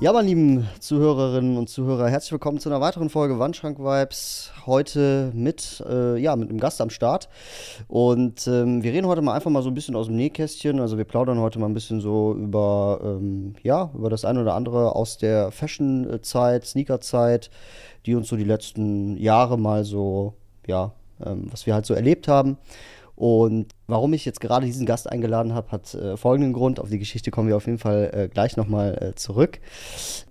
Ja, meine lieben Zuhörerinnen und Zuhörer, herzlich willkommen zu einer weiteren Folge Wandschrank Vibes. Heute mit, äh, ja, mit einem Gast am Start. Und ähm, wir reden heute mal einfach mal so ein bisschen aus dem Nähkästchen. Also wir plaudern heute mal ein bisschen so über, ähm, ja, über das eine oder andere aus der Fashion-Zeit, Sneaker-Zeit, die uns so die letzten Jahre mal so, ja, ähm, was wir halt so erlebt haben. Und warum ich jetzt gerade diesen Gast eingeladen habe, hat äh, folgenden Grund. Auf die Geschichte kommen wir auf jeden Fall äh, gleich nochmal äh, zurück.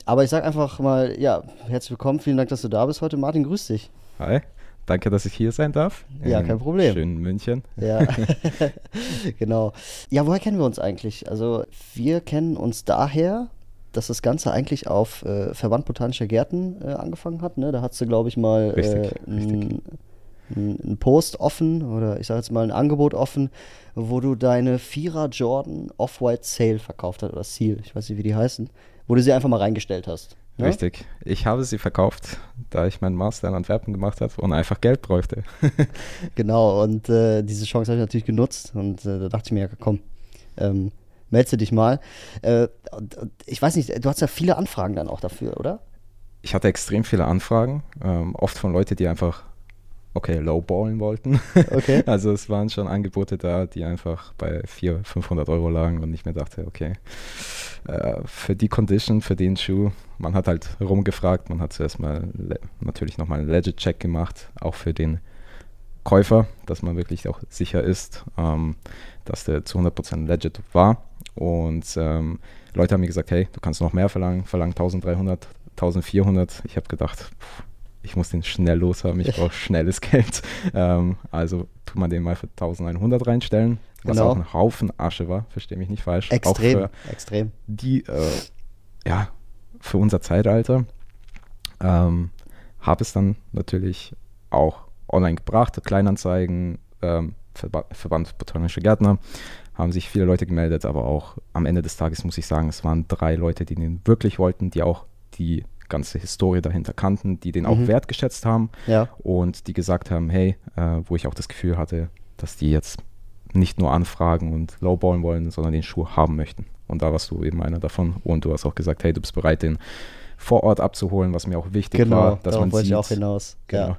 Aber ich sage einfach mal, ja, herzlich willkommen. Vielen Dank, dass du da bist heute. Martin, grüß dich. Hi, danke, dass ich hier sein darf. Ja, kein Problem. Schönen München. Ja, genau. Ja, woher kennen wir uns eigentlich? Also, wir kennen uns daher, dass das Ganze eigentlich auf äh, Verband Botanischer Gärten äh, angefangen hat. Ne? Da hast du, glaube ich, mal Richtig, äh, richtig. ein, ein Post offen oder ich sage jetzt mal ein Angebot offen, wo du deine Vierer Jordan Off-White Sale verkauft hast oder Seal, ich weiß nicht, wie die heißen, wo du sie einfach mal reingestellt hast. Ne? Richtig. Ich habe sie verkauft, da ich meinen Master in Antwerpen gemacht habe und einfach Geld bräuchte. Genau, und äh, diese Chance habe ich natürlich genutzt und äh, da dachte ich mir, ja, komm, ähm, melde dich mal. Äh, und, und ich weiß nicht, du hast ja viele Anfragen dann auch dafür, oder? Ich hatte extrem viele Anfragen, ähm, oft von Leuten, die einfach, okay, lowballen wollten. Okay. Also es waren schon Angebote da, die einfach bei 400, 500 Euro lagen und ich mir dachte, okay, äh, für die Condition, für den Schuh, man hat halt rumgefragt, man hat zuerst mal natürlich nochmal einen Legit-Check gemacht, auch für den Käufer, dass man wirklich auch sicher ist, ähm, dass der zu 100% legit war. Und ähm, Leute haben mir gesagt, hey, du kannst noch mehr verlangen, verlangen 1300, 1400. Ich habe gedacht, pff, ich muss den schnell loshaben, ich brauche schnelles Geld. Ähm, also tut man den mal für 1100 reinstellen, was Genau. auch ein Haufen Asche war, verstehe mich nicht falsch. Auch Extrem, für extrem. die, äh, ja, für unser Zeitalter. Ähm, habe es dann natürlich auch online gebracht, Kleinanzeigen, ähm, Verba Verband Botanische Gärtner, haben sich viele Leute gemeldet, aber auch am Ende des Tages muss ich sagen, es waren drei Leute, die den wirklich wollten, die auch die ganze Historie dahinter kannten, die den auch Mhm. wertgeschätzt haben Ja, und die gesagt haben, hey, äh, wo ich auch das Gefühl hatte, dass die jetzt nicht nur anfragen und lowballen wollen, sondern den Schuh haben möchten. Und da warst du eben einer davon. Und du hast auch gesagt, hey, du bist bereit, den vor Ort abzuholen, was mir auch wichtig genau, war, dass man wollte sieht. ich auch hinaus. Genau. Ja.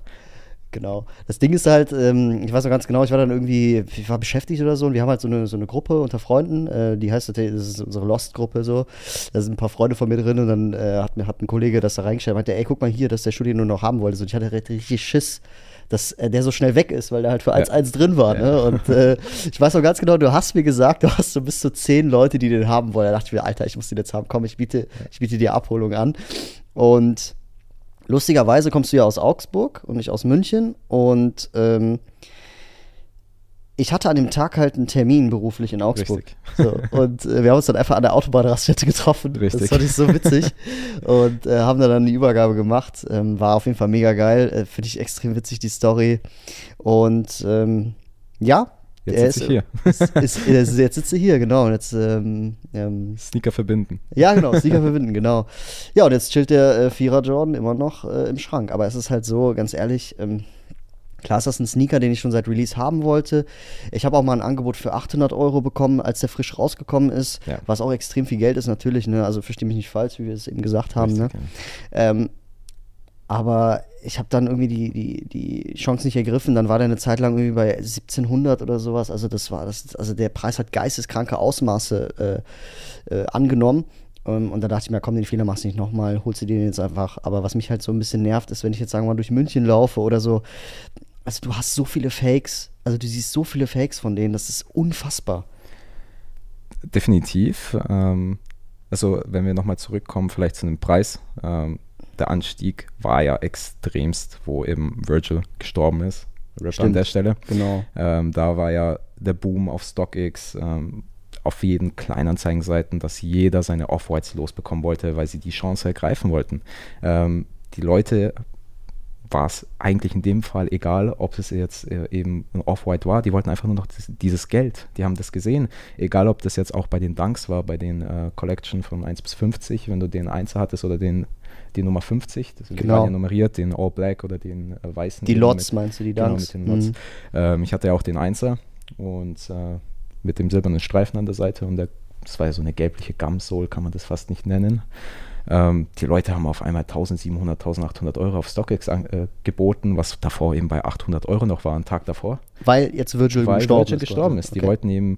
Genau. Das Ding ist halt, ähm, ich weiß noch ganz genau, ich war dann irgendwie, ich war beschäftigt oder so und wir haben halt so eine, so eine Gruppe unter Freunden, äh, die heißt, das ist unsere Lost-Gruppe so. Da sind ein paar Freunde von mir drin und dann äh, hat mir hat ein Kollege das da reingestellt und meinte, ey, guck mal hier, das ist der den du noch haben wolltest. Und ich hatte richtig Schiss, dass äh, der so schnell weg ist, weil der halt für 1-1 drin war. Ja. Ne? Und äh, ich weiß noch ganz genau, du hast mir gesagt, du hast so bis zu zehn Leute, die den haben wollen. Da dachte ich mir, Alter, ich muss den jetzt haben. Komm, ich biete, ich biete dir Abholung an. Und lustigerweise kommst du ja aus Augsburg und nicht aus München. Und ähm, ich hatte an dem Tag halt einen Termin beruflich in Augsburg. So, und äh, wir haben uns dann einfach an der Autobahnraststätte getroffen. Richtig. Das fand ich so witzig. und äh, haben dann, dann die Übergabe gemacht. Ähm, war auf jeden Fall mega geil. Äh, Finde ich extrem witzig, die Story. Und ähm, ja. Jetzt sitze ich hier. Ist, ist, ist, jetzt sitzt du hier, genau. Und jetzt ähm, ähm, Sneaker verbinden. ja, genau, Sneaker verbinden, genau. Ja, und jetzt chillt der äh, Vierer Jordan immer noch äh, im Schrank. Aber es ist halt so, ganz ehrlich, ähm, klar ist das ein Sneaker, den ich schon seit Release haben wollte. Ich habe auch mal ein Angebot für 800 Euro bekommen, als der frisch rausgekommen ist, Ja. was auch extrem viel Geld ist natürlich, ne? also verstehe mich nicht falsch, wie wir es eben gesagt haben. Ne? Ja. Ähm, aber ich habe dann irgendwie die, die, die Chance nicht ergriffen. Dann war der eine Zeit lang irgendwie bei 1700 oder sowas. Also das war das, also der Preis hat geisteskranke Ausmaße äh, äh, angenommen. Ähm, und da dachte ich mir, komm, den Fehler machst du nicht nochmal, holst du den jetzt einfach. Aber was mich halt so ein bisschen nervt, ist, wenn ich jetzt sagen wir mal durch München laufe oder so. Also du hast so viele Fakes, also du siehst so viele Fakes von denen, das ist unfassbar. Definitiv. Ähm, also wenn wir nochmal zurückkommen, vielleicht zu dem Preis. Ähm, der Anstieg war ja extremst, wo eben Virgil gestorben ist. Rip an Stimmt. der Stelle. Genau. Ähm, da war ja der Boom auf StockX, ähm, auf jeden Kleinanzeigenseiten, dass jeder seine Off-Whites losbekommen wollte, weil sie die Chance ergreifen wollten. Ähm, die Leute war es eigentlich in dem Fall egal, ob es jetzt äh, eben ein Off-White war. Die wollten einfach nur noch das, dieses Geld. Die haben das gesehen. Egal, ob das jetzt auch bei den Dunks war, bei den äh, Collection von 1 bis 50, wenn du den 1 hattest oder den die Nummer 50, das Genau. waren ja nummeriert, den All Black oder den äh, weißen. Die Lots mit- meinst du, die Genau, Dunks? mit den Lots. Mhm. Ähm, ich hatte ja auch den Einser und äh, mit dem silbernen Streifen an der Seite und der, das war ja so eine gelbliche Gumsole, kann man das fast nicht nennen. Ähm, die Leute haben auf einmal 1700, 1800 Euro auf StockX an, äh, geboten, was davor eben bei 800 Euro noch war, einen Tag davor, Weil jetzt Virgil weil gestorben Virgil ist. gestorben ist. Die Okay. wollten eben,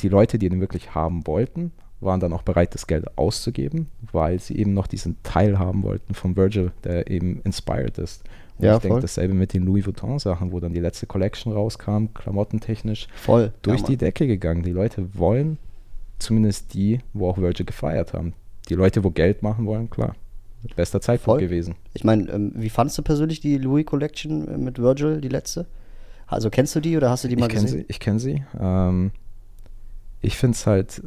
die Leute, die den wirklich haben wollten, waren dann auch bereit, das Geld auszugeben, weil sie eben noch diesen Teil haben wollten von Virgil, der eben inspired ist. Und Ja, ich denke, dasselbe mit den Louis Vuitton-Sachen, wo dann die letzte Collection rauskam, klamottentechnisch, Voll. durch ja, die. Decke gegangen. Die Leute wollen, zumindest die, wo auch Virgil gefeiert haben. Die Leute, wo Geld machen wollen, klar. Bester Zeitpunkt Voll. gewesen. Ich meine, ähm, wie fandest du persönlich die Louis Collection äh, mit Virgil, die letzte? Also kennst du die oder hast du die mal Ich gesehen? sie. Ich kenne sie. Ähm, ich finde es halt,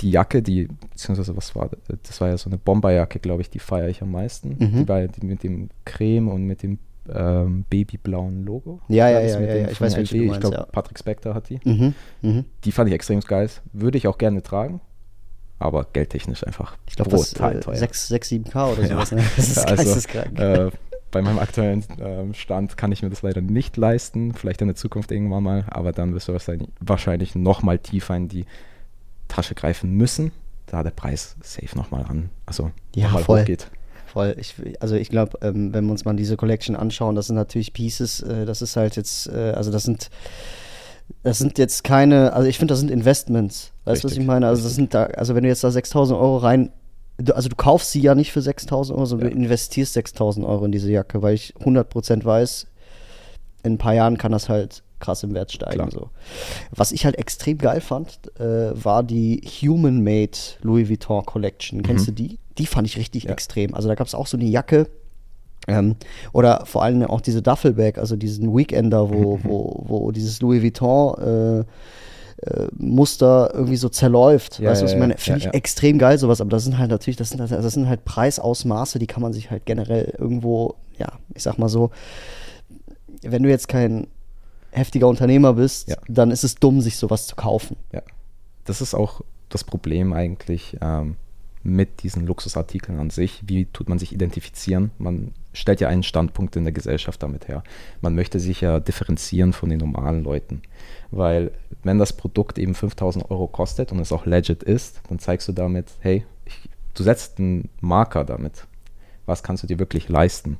die Jacke, die, beziehungsweise was war das? Das war ja so eine Bomberjacke, glaube ich, die feiere ich am meisten. Mhm. Die, war, die mit dem Creme und mit dem ähm, babyblauen Logo. Ja, ja, das ja, ja, ja, ich weiß, welche du Ich glaube, ja. Patrick Spector hat die. Mhm. Mhm. Die fand ich extrem geil. Würde ich auch gerne tragen, aber geldtechnisch einfach Ich glaube, das brutal äh, teuer. 6, 6, 7K oder sowas. Ne? Das ist Also, geisteskrank. Äh, bei meinem aktuellen ähm, Stand kann ich mir das leider nicht leisten. Vielleicht in der Zukunft irgendwann mal, aber dann wirst du wahrscheinlich, wahrscheinlich noch mal tiefer in die Tasche greifen müssen, da der Preis safe nochmal an, also Ja, noch mal voll. hochgeht. Voll. Ich, also ich glaube, ähm, wenn wir uns mal diese Collection anschauen, das sind natürlich Pieces, äh, das ist halt jetzt, äh, also das sind, das sind jetzt keine, also ich finde, das sind Investments. Weißt du, was ich meine? Also das sind da, also wenn du jetzt da 6000 Euro rein, also du kaufst sie ja nicht für 6000 Euro, sondern Ja. du investierst 6000 Euro in diese Jacke, weil ich 100% weiß, in ein paar Jahren kann das halt krass im Wert steigen. Klar. So. Was ich halt extrem geil fand, äh, war die Human Made Louis Vuitton Collection. Kennst du die? Die fand ich richtig Mhm. Ja. extrem. Also da gab es auch so eine Jacke. Ähm, oder vor allem auch diese Duffelbag, also diesen Weekender, wo, Mhm. wo, wo dieses Louis Vuitton äh, äh, Muster irgendwie so zerläuft. Ja, weißt du, was ich meine? Finde ja, ich ja. extrem geil, sowas, aber das sind halt natürlich, das sind, das sind halt Preisausmaße, die kann man sich halt generell irgendwo, ja, ich sag mal so, wenn du jetzt kein heftiger Unternehmer bist, Ja. dann ist es dumm, sich sowas zu kaufen. Ja. Das ist auch das Problem eigentlich ähm, mit diesen Luxusartikeln an sich. Wie tut man sich identifizieren? Man stellt ja einen Standpunkt in der Gesellschaft damit her. Man möchte sich ja differenzieren von den normalen Leuten. Weil wenn das Produkt eben 5000 Euro kostet und es auch legit ist, dann zeigst du damit, hey, ich, du setzt einen Marker damit. Was kannst du dir wirklich leisten?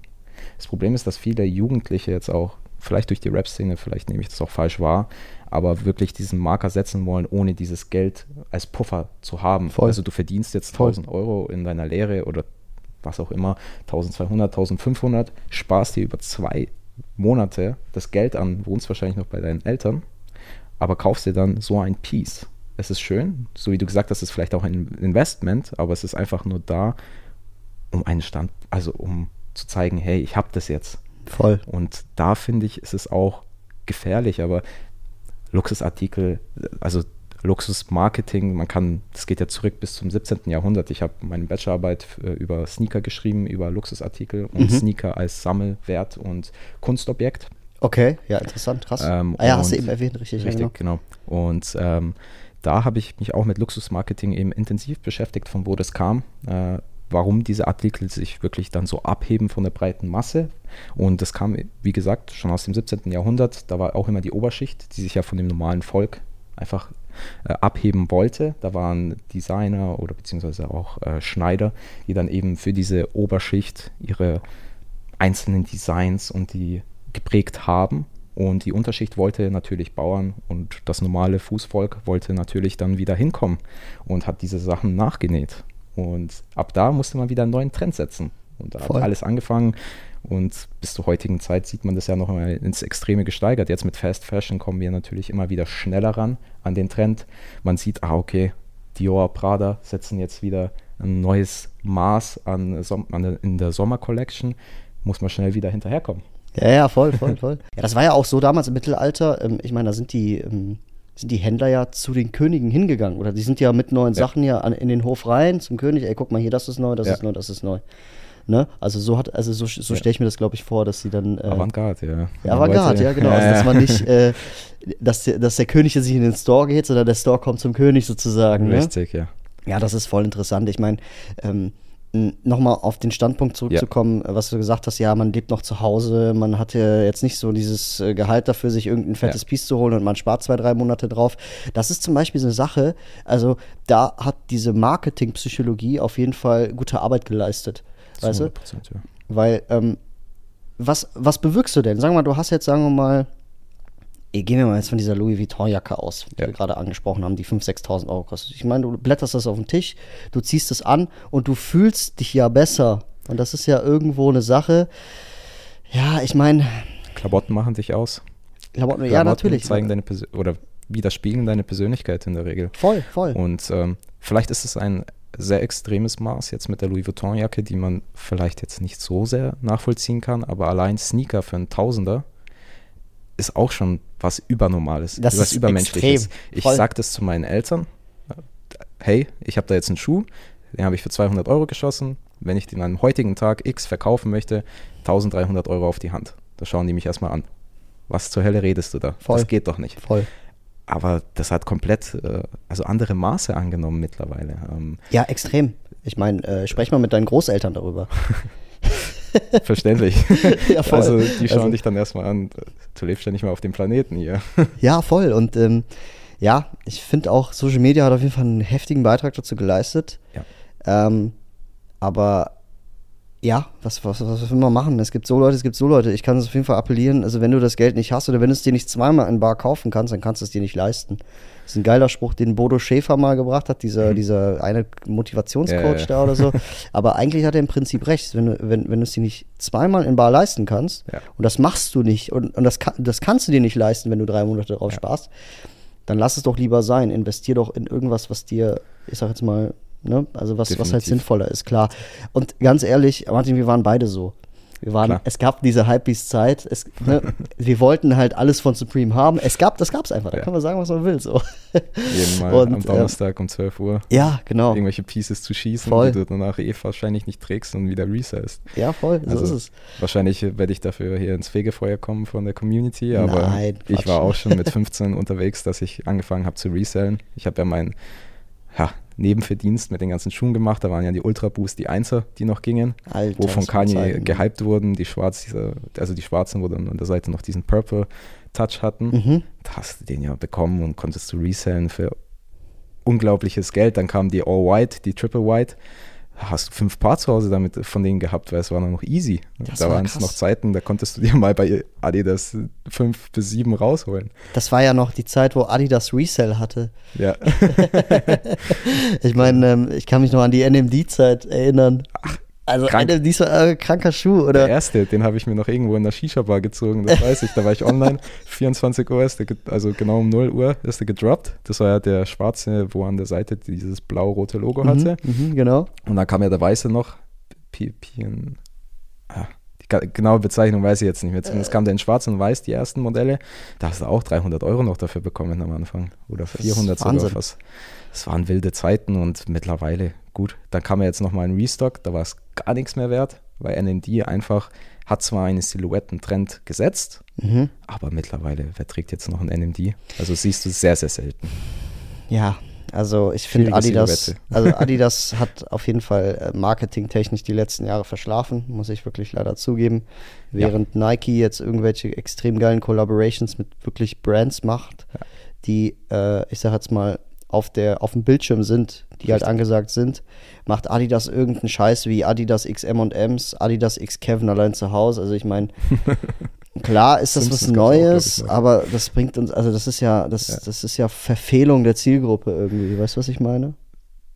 Das Problem ist, dass viele Jugendliche jetzt auch, vielleicht durch die Rap-Szene, vielleicht nehme ich das auch falsch wahr, aber wirklich diesen Marker setzen wollen, ohne dieses Geld als Puffer zu haben. Voll. Also du verdienst jetzt Voll. 1000 Euro in deiner Lehre oder was auch immer, 1200, 1500, sparst dir über zwei Monate das Geld an, wohnst wahrscheinlich noch bei deinen Eltern, aber kaufst dir dann so ein Piece. Es ist schön, so wie du gesagt hast, es ist vielleicht auch ein Investment, aber es ist einfach nur da, um einen Stand, also um zu zeigen, hey, ich habe das jetzt. Voll. Und da finde ich, ist es auch gefährlich, aber Luxusartikel, also Luxusmarketing, man kann, das geht ja zurück bis zum 17. Jahrhundert. Ich habe meine Bachelorarbeit äh, über Sneaker geschrieben, über Luxusartikel und Mhm. Sneaker als Sammelwert und Kunstobjekt. Okay, ja, interessant, krass. Ähm, ah ja, hast du eben erwähnt, richtig. Richtig, genau. Und ähm, da habe ich mich auch mit Luxusmarketing eben intensiv beschäftigt, von wo das kam, äh, warum diese Artikel sich wirklich dann so abheben von der breiten Masse. Und das kam, wie gesagt, schon aus dem 17. Jahrhundert. Da war auch immer die Oberschicht, die sich ja von dem normalen Volk einfach äh, abheben wollte. Da waren Designer oder beziehungsweise auch äh, Schneider, die dann eben für diese Oberschicht ihre einzelnen Designs und die geprägt haben. Und die Unterschicht wollte natürlich Bauern und das normale Fußvolk wollte natürlich dann wieder hinkommen und hat diese Sachen nachgenäht. Und ab da musste man wieder einen neuen Trend setzen. Und da Voll. hat alles angefangen. Und bis zur heutigen Zeit sieht man das ja noch mal ins Extreme gesteigert. Jetzt mit Fast Fashion kommen wir natürlich immer wieder schneller ran an den Trend. Man sieht, ah, okay, Dior, Prada setzen jetzt wieder ein neues Maß an, an der- in der Sommer-Collection. Muss man schnell wieder hinterherkommen. Ja, ja, voll, voll, voll. Ja, das war ja auch so damals im Mittelalter. Ähm, ich meine, da sind die, ähm, sind die Händler ja zu den Königen hingegangen. Oder die sind ja mit neuen Ja. Sachen ja an, in den Hof rein zum König. Ey, guck mal hier, das ist neu, das Ja. ist neu, das ist neu. Ne? Also so hat, also so, so stelle ich mir das, glaube ich, vor, dass sie dann. Äh, Avantgarde, ja. ja, Avantgarde, ja, genau. Also, dass man nicht, äh, dass, der, dass der König jetzt nicht in den Store geht, sondern der Store kommt zum König sozusagen. Ne? Richtig, ja. Ja, das ist voll interessant. Ich meine, ähm, nochmal auf den Standpunkt zurückzukommen, äh, was du gesagt hast, ja, man lebt noch zu Hause, man hat ja jetzt nicht so dieses äh, Gehalt dafür, sich irgendein fettes Ja. Piece zu holen und man spart zwei, drei Monate drauf. Das ist zum Beispiel so eine Sache, also da hat diese Marketingpsychologie auf jeden Fall gute Arbeit geleistet. Weißt du? 100%, ja. Weil, ähm, was, was bewirkst du denn? Sagen wir mal, du hast jetzt, sagen wir mal, gehen wir mal jetzt von dieser Louis Vuitton-Jacke aus, die Ja. wir gerade angesprochen haben, die 5.000, 6.000 Euro kostet. Ich meine, du blätterst das auf den Tisch, du ziehst es an und du fühlst dich ja besser. Und das ist ja irgendwo eine Sache. Ja, ich meine, Klamotten machen dich aus. Klamotten, ja, Klamotten natürlich. zeigen deine oder widerspiegeln deine Persönlichkeit in der Regel. voll, voll. Und ähm, vielleicht ist es ein sehr extremes Maß jetzt mit der Louis Vuitton-Jacke, die man vielleicht jetzt nicht so sehr nachvollziehen kann, aber allein Sneaker für einen Tausender ist auch schon was Übernormales, Das was ist Übermenschliches. extrem. Ich sage das zu meinen Eltern, hey, ich habe da jetzt einen Schuh, den habe ich für 200 Euro geschossen, wenn ich den an einem heutigen Tag X verkaufen möchte, 1300 Euro auf die Hand. Da schauen die mich erstmal an. Was zur Hölle redest du da? Voll. Das geht doch nicht. voll. Aber das hat komplett, äh, also andere Maße angenommen mittlerweile. Ähm, Ja, extrem. Ich meine, äh, sprech mal mit deinen Großeltern darüber. verständlich. ja, voll. Also die schauen Also- dich dann erstmal an, du lebst ja nicht mehr auf dem Planeten hier. Ja, voll. Und ähm, ja, ich finde auch, Social Media hat auf jeden Fall einen heftigen Beitrag dazu geleistet. Ja. Ähm, aber ja, was, was, was will man machen? Es gibt so Leute, es gibt so Leute. Ich kann es auf jeden Fall appellieren. Also, wenn du das Geld nicht hast oder wenn du es dir nicht zweimal in Bar kaufen kannst, dann kannst du es dir nicht leisten. Das ist ein geiler Spruch, den Bodo Schäfer mal gebracht hat, dieser, dieser eine Motivationscoach Mhm. Ja, ja. da oder so. Aber eigentlich hat er im Prinzip recht. Wenn du, wenn, wenn du es dir nicht zweimal in Bar leisten kannst, Ja. und das machst du nicht, und, und das, kann, das kannst du dir nicht leisten, wenn du drei Monate drauf sparst, dann lass es doch lieber sein. Investier doch in irgendwas, was dir, ich sag jetzt mal, ne, also was, was halt sinnvoller ist, klar. Und ganz ehrlich, Martin, wir waren beide so. Wir waren, Klar. es gab diese Hypebeast-Zeit, ne, wir wollten halt alles von Supreme haben. Es gab, das gab es einfach, da Ja. kann man sagen, was man will. So. Jeden Mal Und, am Donnerstag um 12 Uhr Ja, genau. irgendwelche Pieces zu schießen, Voll. die du danach eh wahrscheinlich nicht trägst und wieder resellst. Ja, voll, so Also, ist es. Wahrscheinlich werde ich dafür hier ins Fegefeuer kommen von der Community, aber Nein, ich war auch schon mit 15 unterwegs, dass ich angefangen habe zu resellen. Ich habe ja meinen ja, Nebenverdienst mit den ganzen Schuhen gemacht. Da waren ja die Ultra Boost, die Einser, die noch gingen, Alter, wo von was für Kanye gehypt wurden. Die schwarz, diese, also die schwarzen, wo dann an der Seite noch diesen Purple Touch hatten. Mhm. Da hast du den ja bekommen und konntest du resellen für unglaubliches Geld. Dann kamen die All White, die Triple White. Hast du fünf Paar zu Hause damit von denen gehabt, weil es war noch easy. Das da war waren es noch Zeiten, da konntest du dir mal bei Adidas fünf bis sieben rausholen. Das war ja noch die Zeit, wo Adidas Resell hatte. Ja, Ich meine, ähm, ich kann mich noch an die NMD-Zeit erinnern. Also krank. NMD war ein kranker Schuh, der oder? erste, den habe ich mir noch irgendwo in der Shisha-Bar gezogen, das weiß ich. Da war ich online, 24 Uhr, ist der, also genau um 0 Uhr ist der gedroppt. Das war ja der schwarze, wo an der Seite dieses blau-rote Logo hatte. Mhm, mhm, genau. Und dann kam ja der Weiße noch. Ah, die genaue Bezeichnung weiß ich jetzt nicht mehr. Zumindest kam der in Schwarz und Weiß, die ersten Modelle. Da hast du auch 300 Euro noch dafür bekommen am Anfang. Oder ist 400 sogar fast. Es waren wilde Zeiten und mittlerweile, gut, dann kam ja jetzt nochmal ein Restock, da war es gar nichts mehr wert, weil NMD einfach hat zwar einen Silhouettentrend gesetzt, Mhm. aber mittlerweile, wer trägt jetzt noch ein NMD? Also siehst du sehr, sehr selten. Ja, also ich finde Adidas, Silhouette. also Adidas hat auf jeden Fall äh, marketingtechnisch die letzten Jahre verschlafen, muss ich wirklich leider zugeben. Ja. Während Nike jetzt irgendwelche extrem geilen Collaborations mit wirklich Brands macht, Ja. die, äh, ich sag jetzt mal, auf, der, auf dem Bildschirm sind, die halt Richtig. angesagt sind, macht Adidas irgendeinen Scheiß wie Adidas X M&M's, Adidas X Kevin allein zu Hause. Also ich meine, klar ist das was auch, Neues, ich, noch. aber das bringt uns, also das ist ja, das, Ja. das ist ja Verfehlung der Zielgruppe irgendwie. Weißt du, was ich meine?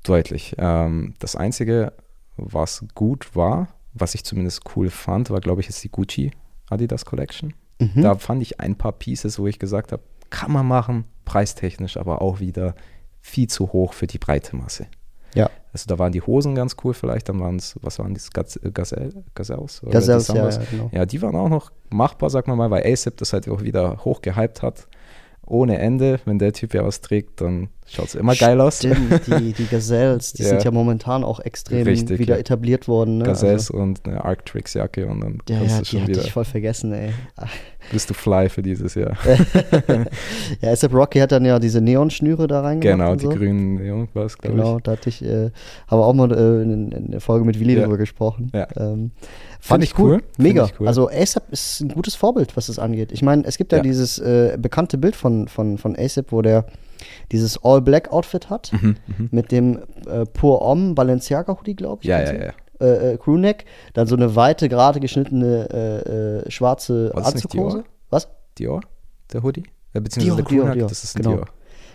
Deutlich. Ähm, das Einzige, was gut war, was ich zumindest cool fand, war, glaube ich, jetzt die Gucci Adidas Collection. Mhm. Da fand ich ein paar Pieces, wo ich gesagt habe, kann man machen, preistechnisch, aber auch wieder viel zu hoch für die breite Masse. Ja. Also da waren die Hosen ganz cool vielleicht, dann waren es, was waren das, Gaz Gazelle, Gazelles? Oder Gazelles, die ja, ja, genau. Ja, die waren auch noch machbar, sag mal mal, weil ASAP das halt auch wieder hoch gehypt hat. Ohne Ende, wenn der Typ ja was trägt, dann Schaut immer geil aus. Stimmt, die, die Gazelles, die Ja. sind ja momentan auch extrem Richtig, wieder ja. etabliert worden. Ne? Gazelles und eine Arctrix-Jacke und dann Also, ja, kannst ja, du schon wieder, ich voll vergessen, ey. bist du fly für dieses Jahr. ja, ASAP Rocky hat dann ja diese Neonschnüre da reingemacht. genau, die so. grünen irgendwas, glaube Genau, ich. da hatte ich, äh, habe auch mal äh, in, in der Folge mit Willi Ja. drüber gesprochen. Ja. Ähm, fand ich cool. cool. Mega. cool. Also ASAP ist ein gutes Vorbild, was das angeht. Ich meine, es gibt ja, Ja. dieses äh, bekannte Bild von, von, von ASAP, wo der dieses All-Black-Outfit hat, Mhm, mhm. mit dem äh, Pur Homme Balenciaga-Hoodie, glaube ich. Ja, ja, ja. Äh, äh, Crewneck, dann so eine weite, gerade geschnittene äh, äh, schwarze War Anzughose. Was? Dior, der Hoodie? Beziehungsweise Dior, der Crewneck, Dior, Dior, das ist genau. Dior.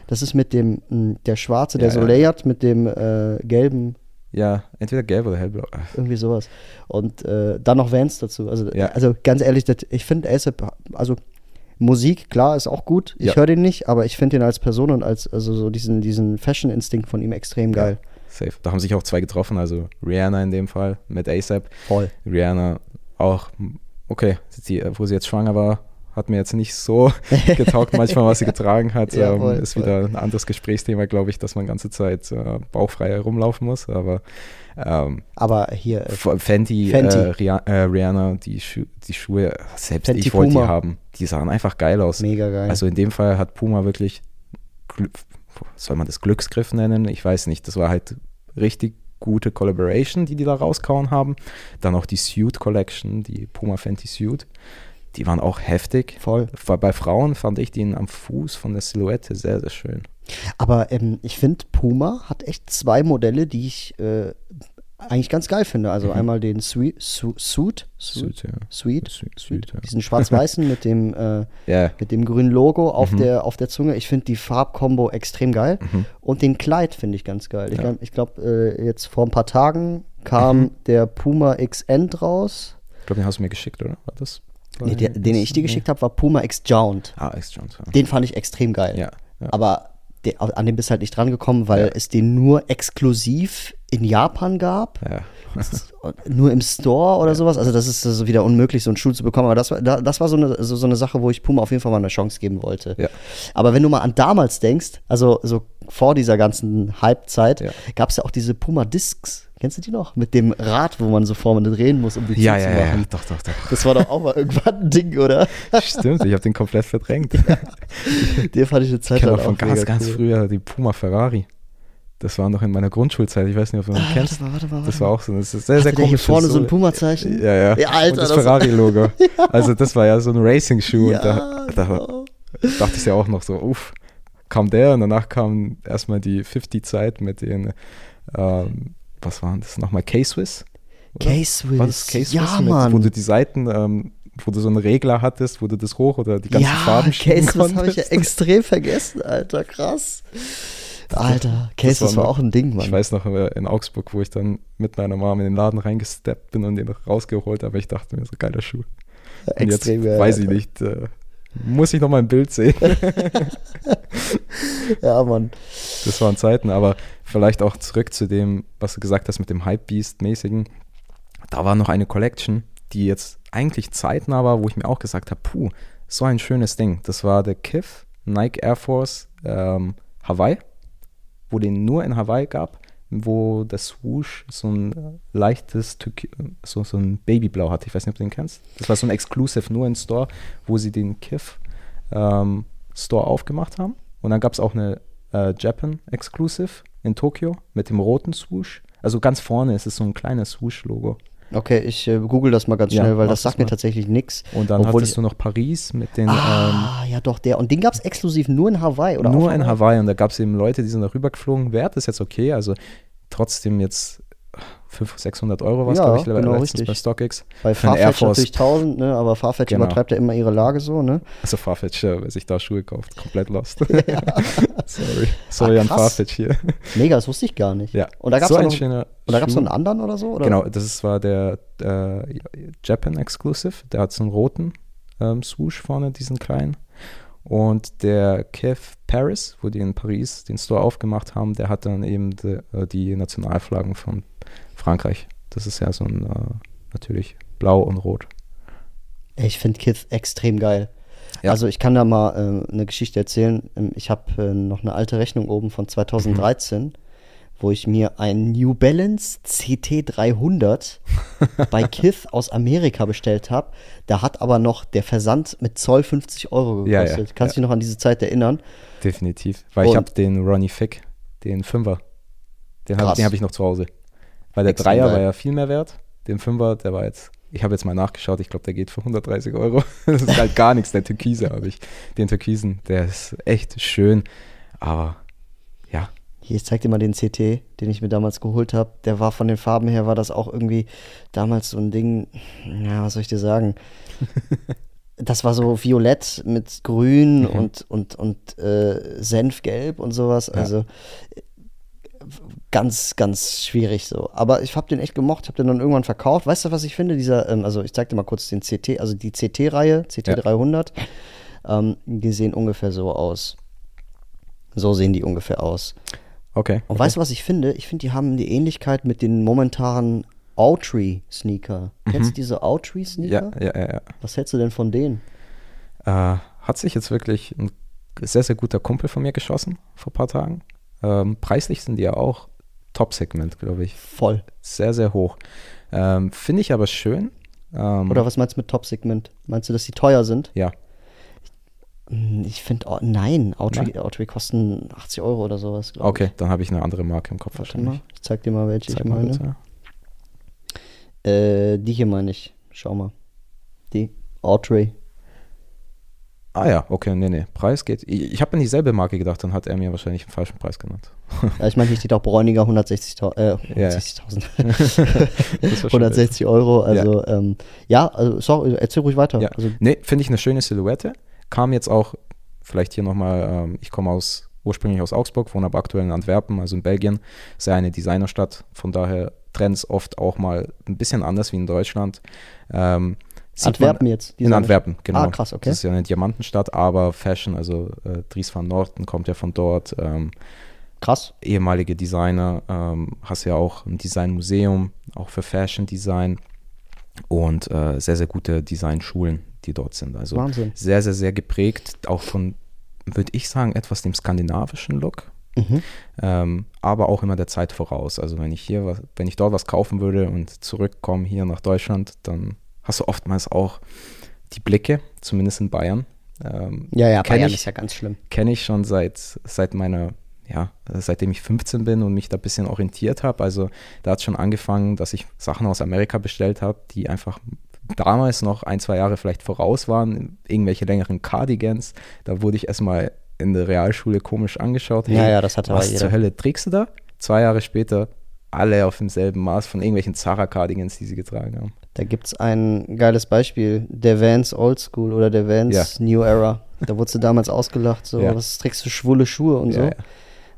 Das ist mit dem, mh, der schwarze, der Ja, so ja. layert mit dem äh, gelben Ja, entweder gelb oder hellblau. Irgendwie sowas. Und äh, dann noch Vans dazu. Also, Ja. also ganz ehrlich, das, ich finde ASAP, also Musik, klar, ist auch gut. Ich Ja. höre den nicht, aber ich finde ihn als Person und als, also so diesen, diesen Fashion-Instinkt von ihm extrem geil. Safe. Da haben sich auch zwei getroffen, also Rihanna in dem Fall mit ASAP. Voll. Rihanna auch, okay, wo sie jetzt schwanger war, hat mir jetzt nicht so getaugt, manchmal, was sie getragen hat. Ja, ähm, voll, ist voll. wieder ein anderes Gesprächsthema, glaube ich, dass man ganze Zeit äh, bauchfrei herumlaufen muss. Aber ähm, Aber hier, äh, Fenty, Fenty. Äh, Ria äh, Rihanna, die, Schu die Schuhe, selbst Fenty ich wollte die haben. Die sahen einfach geil aus. mega geil. Also in dem Fall hat Puma wirklich, soll man das Glücksgriff nennen? Ich weiß nicht. Das war halt richtig gute Collaboration, die die da rauskauen haben. Dann auch die Suit Collection, die Puma Fenty Suit. Die waren auch heftig. Voll. Bei- Frauen fand ich den am Fuß von der Silhouette sehr, sehr schön. Aber ähm, ich finde, Puma hat echt zwei Modelle, die ich äh, eigentlich ganz geil finde. Also Mhm. einmal den Sweet, Su Suit, Suit, Suit, ja. Sweet, Suit, Suit, ja. diesen schwarz-weißen mit dem äh, Ja, mit dem grünen Logo auf, Mhm. der, auf der Zunge. Ich finde die Farbkombo extrem geil. Mhm. Und den Kleid finde ich ganz geil. Ich Ja. glaube, ich glaub, äh, jetzt vor ein paar Tagen kam Mhm. der Puma X End raus. ich glaube, den hast du mir geschickt, oder? War das? Nee, der, den ich dir geschickt habe, war Puma X Jound. Ah, X-Jones. Ja. Den fand ich extrem geil. Ja, ja. Aber der, an dem bist du halt nicht drangekommen, weil Ja. es den nur exklusiv in Japan gab. ja. Nur im Store oder sowas. Also das ist so wieder unmöglich, so einen Schuh zu bekommen. Aber das das war so, eine, so, so eine Sache, wo ich Puma auf jeden Fall mal eine Chance geben wollte. Ja. Aber wenn du mal an damals denkst, also so vor dieser ganzen Hype-Zeit, Ja. gab es ja auch diese Puma Discs. Kennst du die noch? Mit dem Rad, wo man so vorne drehen muss, um die Ja, zu ja, ja, machen. doch, doch, doch. Das war doch auch mal irgendwann ein Ding, oder? Stimmt, ich habe den komplett verdrängt. Den fand ich eine Ich Zeit lang auch von ganz, ganz cool. früher die Puma Ferrari. Das war noch in meiner Grundschulzeit. Ich weiß nicht, ob du Ah, kennst. warte mal, warte mal, warte Das war auch so. Das ist sehr, sehr Hatte hier komisch. vorne so ein Puma-Zeichen? Ja, ja. Ja, Alter, Und das, das- Ferrari-Logo. Also, das war ja so ein Racing-Schuh. Ja, da, da genau. dachte ich ja auch noch so, uff, kam der und danach kam erstmal die 50-Zeit mit den, ähm, was waren das nochmal, K-Swiss? K-Swiss. War das K-Swiss? Ja, mit, Mann. Wo du die Seiten, ähm, wo du so einen Regler hattest, wo du das hoch oder die ganzen ja, Farben schieben Case, das habe ich ja konntest. extrem vergessen, Alter, krass. Alter, Case, das war, noch- auch ein Ding, Mann. Ich weiß noch äh, in Augsburg, wo ich dann mit meiner Mom in den Laden reingesteppt bin und den rausgeholt habe. Ich dachte mir, so geiler Schuh. Und extrem jetzt geil. weiß ich nicht, äh, muss ich noch mal ein Bild sehen. Ja, Mann. Das waren Zeiten, aber vielleicht auch zurück zu dem, was du gesagt hast mit dem Hypebeast-mäßigen. Da war noch eine Collection, die jetzt eigentlich zeitnah war, wo ich mir auch gesagt habe, puh, so ein schönes Ding. Das war der Kith Nike Air Force ähm, Hawaii, wo den nur in Hawaii gab, wo der Swoosh so ein leichtes, Türki- so, so ein Babyblau hatte. Ich weiß nicht, ob du den kennst. Das war so ein Exclusive nur in Store, wo sie den Kith ähm, Store aufgemacht haben. Und dann gab es auch eine äh, Japan Exclusive in Tokio mit dem roten Swoosh. Also ganz vorne ist es so ein kleines Swoosh-Logo. Okay, ich äh, google das mal ganz Ja, schnell, weil das sagt mir tatsächlich nichts. Und dann Obwohl hattest ich- du noch Paris mit den ähm, Ah, ja doch, der. Und den gab es exklusiv nur in Hawaii, oder? nur in Hawaii. Und da gab es eben Leute, die sind darüber geflogen. Wert ist jetzt okay. Also trotzdem jetzt 500, 600 Euro was, Ja, glaube ich, genau, letztens richtig. bei StockX. Bei Farfetch Force. natürlich 1000, ne? aber Farfetch Genau. übertreibt ja immer ihre Lage so, ne? Also Farfetch, äh, wer sich da Schuhe kauft, komplett lost. Sorry. Sorry Ah, an. Farfetch hier. Mega, das wusste ich gar nicht. Ja. Und da gab es so ein noch, schöner und da gab's noch einen anderen oder so? Oder? Genau, das war der äh, Japan Exclusive. Der hat so einen roten ähm, Swoosh vorne, diesen kleinen. Und der Kev Paris, wo die in Paris den Store aufgemacht haben, der hat dann eben die, äh, die Nationalflaggen von Frankreich. Das ist ja so ein, äh, natürlich blau und rot. Ich finde Kith extrem geil. Ja. Also ich kann da mal äh, eine Geschichte erzählen. Ähm, Ich habe äh, noch eine alte Rechnung oben von 2013, wo ich mir ein New Balance CT300 bei Kith aus Amerika bestellt habe. Da hat aber noch der Versand mit Zoll 50 Euro Ja, ja, gekostet. Kannst du ja. dich noch an diese Zeit erinnern? Definitiv. Weil ich Und- habe den Ronnie Fick, den Fünfer, den habe hab ich noch zu Hause. Weil der Dreier war ja viel mehr wert. Den Fünfer, der war jetzt, ich habe jetzt mal nachgeschaut, ich glaube, der geht für 130 Euro. Das ist halt gar nichts. Der Türkise habe ich. Den Türkisen, der ist echt schön. Aber ja, Hier, ich zeig dir mal den CT, den ich mir damals geholt habe. Der war von den Farben her, war das auch irgendwie damals so ein Ding, ja, was soll ich dir sagen? Das war so violett mit grün Mhm. und, und, und äh, Senfgelb und sowas. Ja. Also ganz, ganz schwierig so. Aber ich habe den echt gemocht, habe den dann irgendwann verkauft. Weißt du, was ich finde? Dieser, ähm, also ich zeig dir mal kurz den CT, also die CT-Reihe, CT300, ähm, die sehen ungefähr so aus. So sehen die ungefähr aus. okay. Und okay. weißt du, was ich finde? Ich finde, die haben die Ähnlichkeit mit den momentanen Outree-Sneaker. Kennst du diese ja, Outree-Sneaker? ja, ja, ja. Was hältst du denn von denen? Äh, hat sich jetzt wirklich ein sehr, sehr guter Kumpel von mir geschossen vor ein paar Tagen. Ähm, preislich sind die ja auch Top-Segment, glaube ich. Voll. Sehr, sehr hoch. Ähm, Finde ich aber schön. Ähm, Oder was meinst du mit Top-Segment? Meinst du, dass die teuer sind? Ja, Hm, Ich finde, oh, nein, Outree kosten 80 Euro oder sowas, glaube okay, dann habe ich eine andere Marke im Kopf ich. Warte mal, wahrscheinlich. ich zeig dir mal, welche Zeig ich mal meine. bitte. Äh, die hier meine ich. Schau mal. Die Outree. Ah ja, okay, nee, nee. Preis geht. Ich, ich habe an dieselbe Marke gedacht, dann hat er mir wahrscheinlich einen falschen Preis genannt. Ja, ich meine, hier steht auch Bräuniger 160.000. Äh, Ja, ja. 160.000. Das war schon 160 Euro. Also, ja, ähm, ja also, sorry, erzähl ruhig weiter. Ja. Also, Nee, finde ich eine schöne Silhouette. Kam jetzt auch, vielleicht hier nochmal, ähm, ich komme aus, ursprünglich aus Augsburg, wohne aber aktuell in Antwerpen, also in Belgien. Ist ja eine Designerstadt, von daher Trends oft auch mal ein bisschen anders wie in Deutschland. Ähm, Antwerpen jetzt. In Antwerpen, genau. Ah, krass, okay. Das ist ja eine Diamantenstadt, aber Fashion, also äh, Dries van Noorten kommt ja von dort. Ähm, Krass. ehemalige Designer, ähm, hast ja auch ein Designmuseum, auch für Fashion Design und äh, sehr, sehr gute Designschulen, die dort sind. Also Wahnsinn. sehr, sehr, sehr geprägt, auch von, würde ich sagen, etwas dem skandinavischen Look. Mhm. Ähm, aber auch immer der Zeit voraus. Also wenn ich hier was, wenn ich dort was kaufen würde und zurückkomme hier nach Deutschland, dann hast du oftmals auch die Blicke, zumindest in Bayern. Ähm, Ja, ja, Bayern ich, ist ja ganz schlimm. kenne ich schon seit, seit meiner, ja, seitdem ich 15 bin und mich da ein bisschen orientiert habe. Also da hat es schon angefangen, dass ich Sachen aus Amerika bestellt habe, die einfach damals noch ein, zwei Jahre vielleicht voraus waren, irgendwelche längeren Cardigans. Da wurde ich erstmal in der Realschule komisch angeschaut. Ja, ja, das hat aber was jeder. zur Hölle trägst du da? Zwei Jahre später alle auf demselben Maß von irgendwelchen Zara-Cardigans, die sie getragen haben. Da gibt es ein geiles Beispiel. Der Vans Old School oder der Vans New Era. Da wurdest du damals ausgelacht, so, Ja. was trägst du schwulle Schuhe und so. Ja, ja.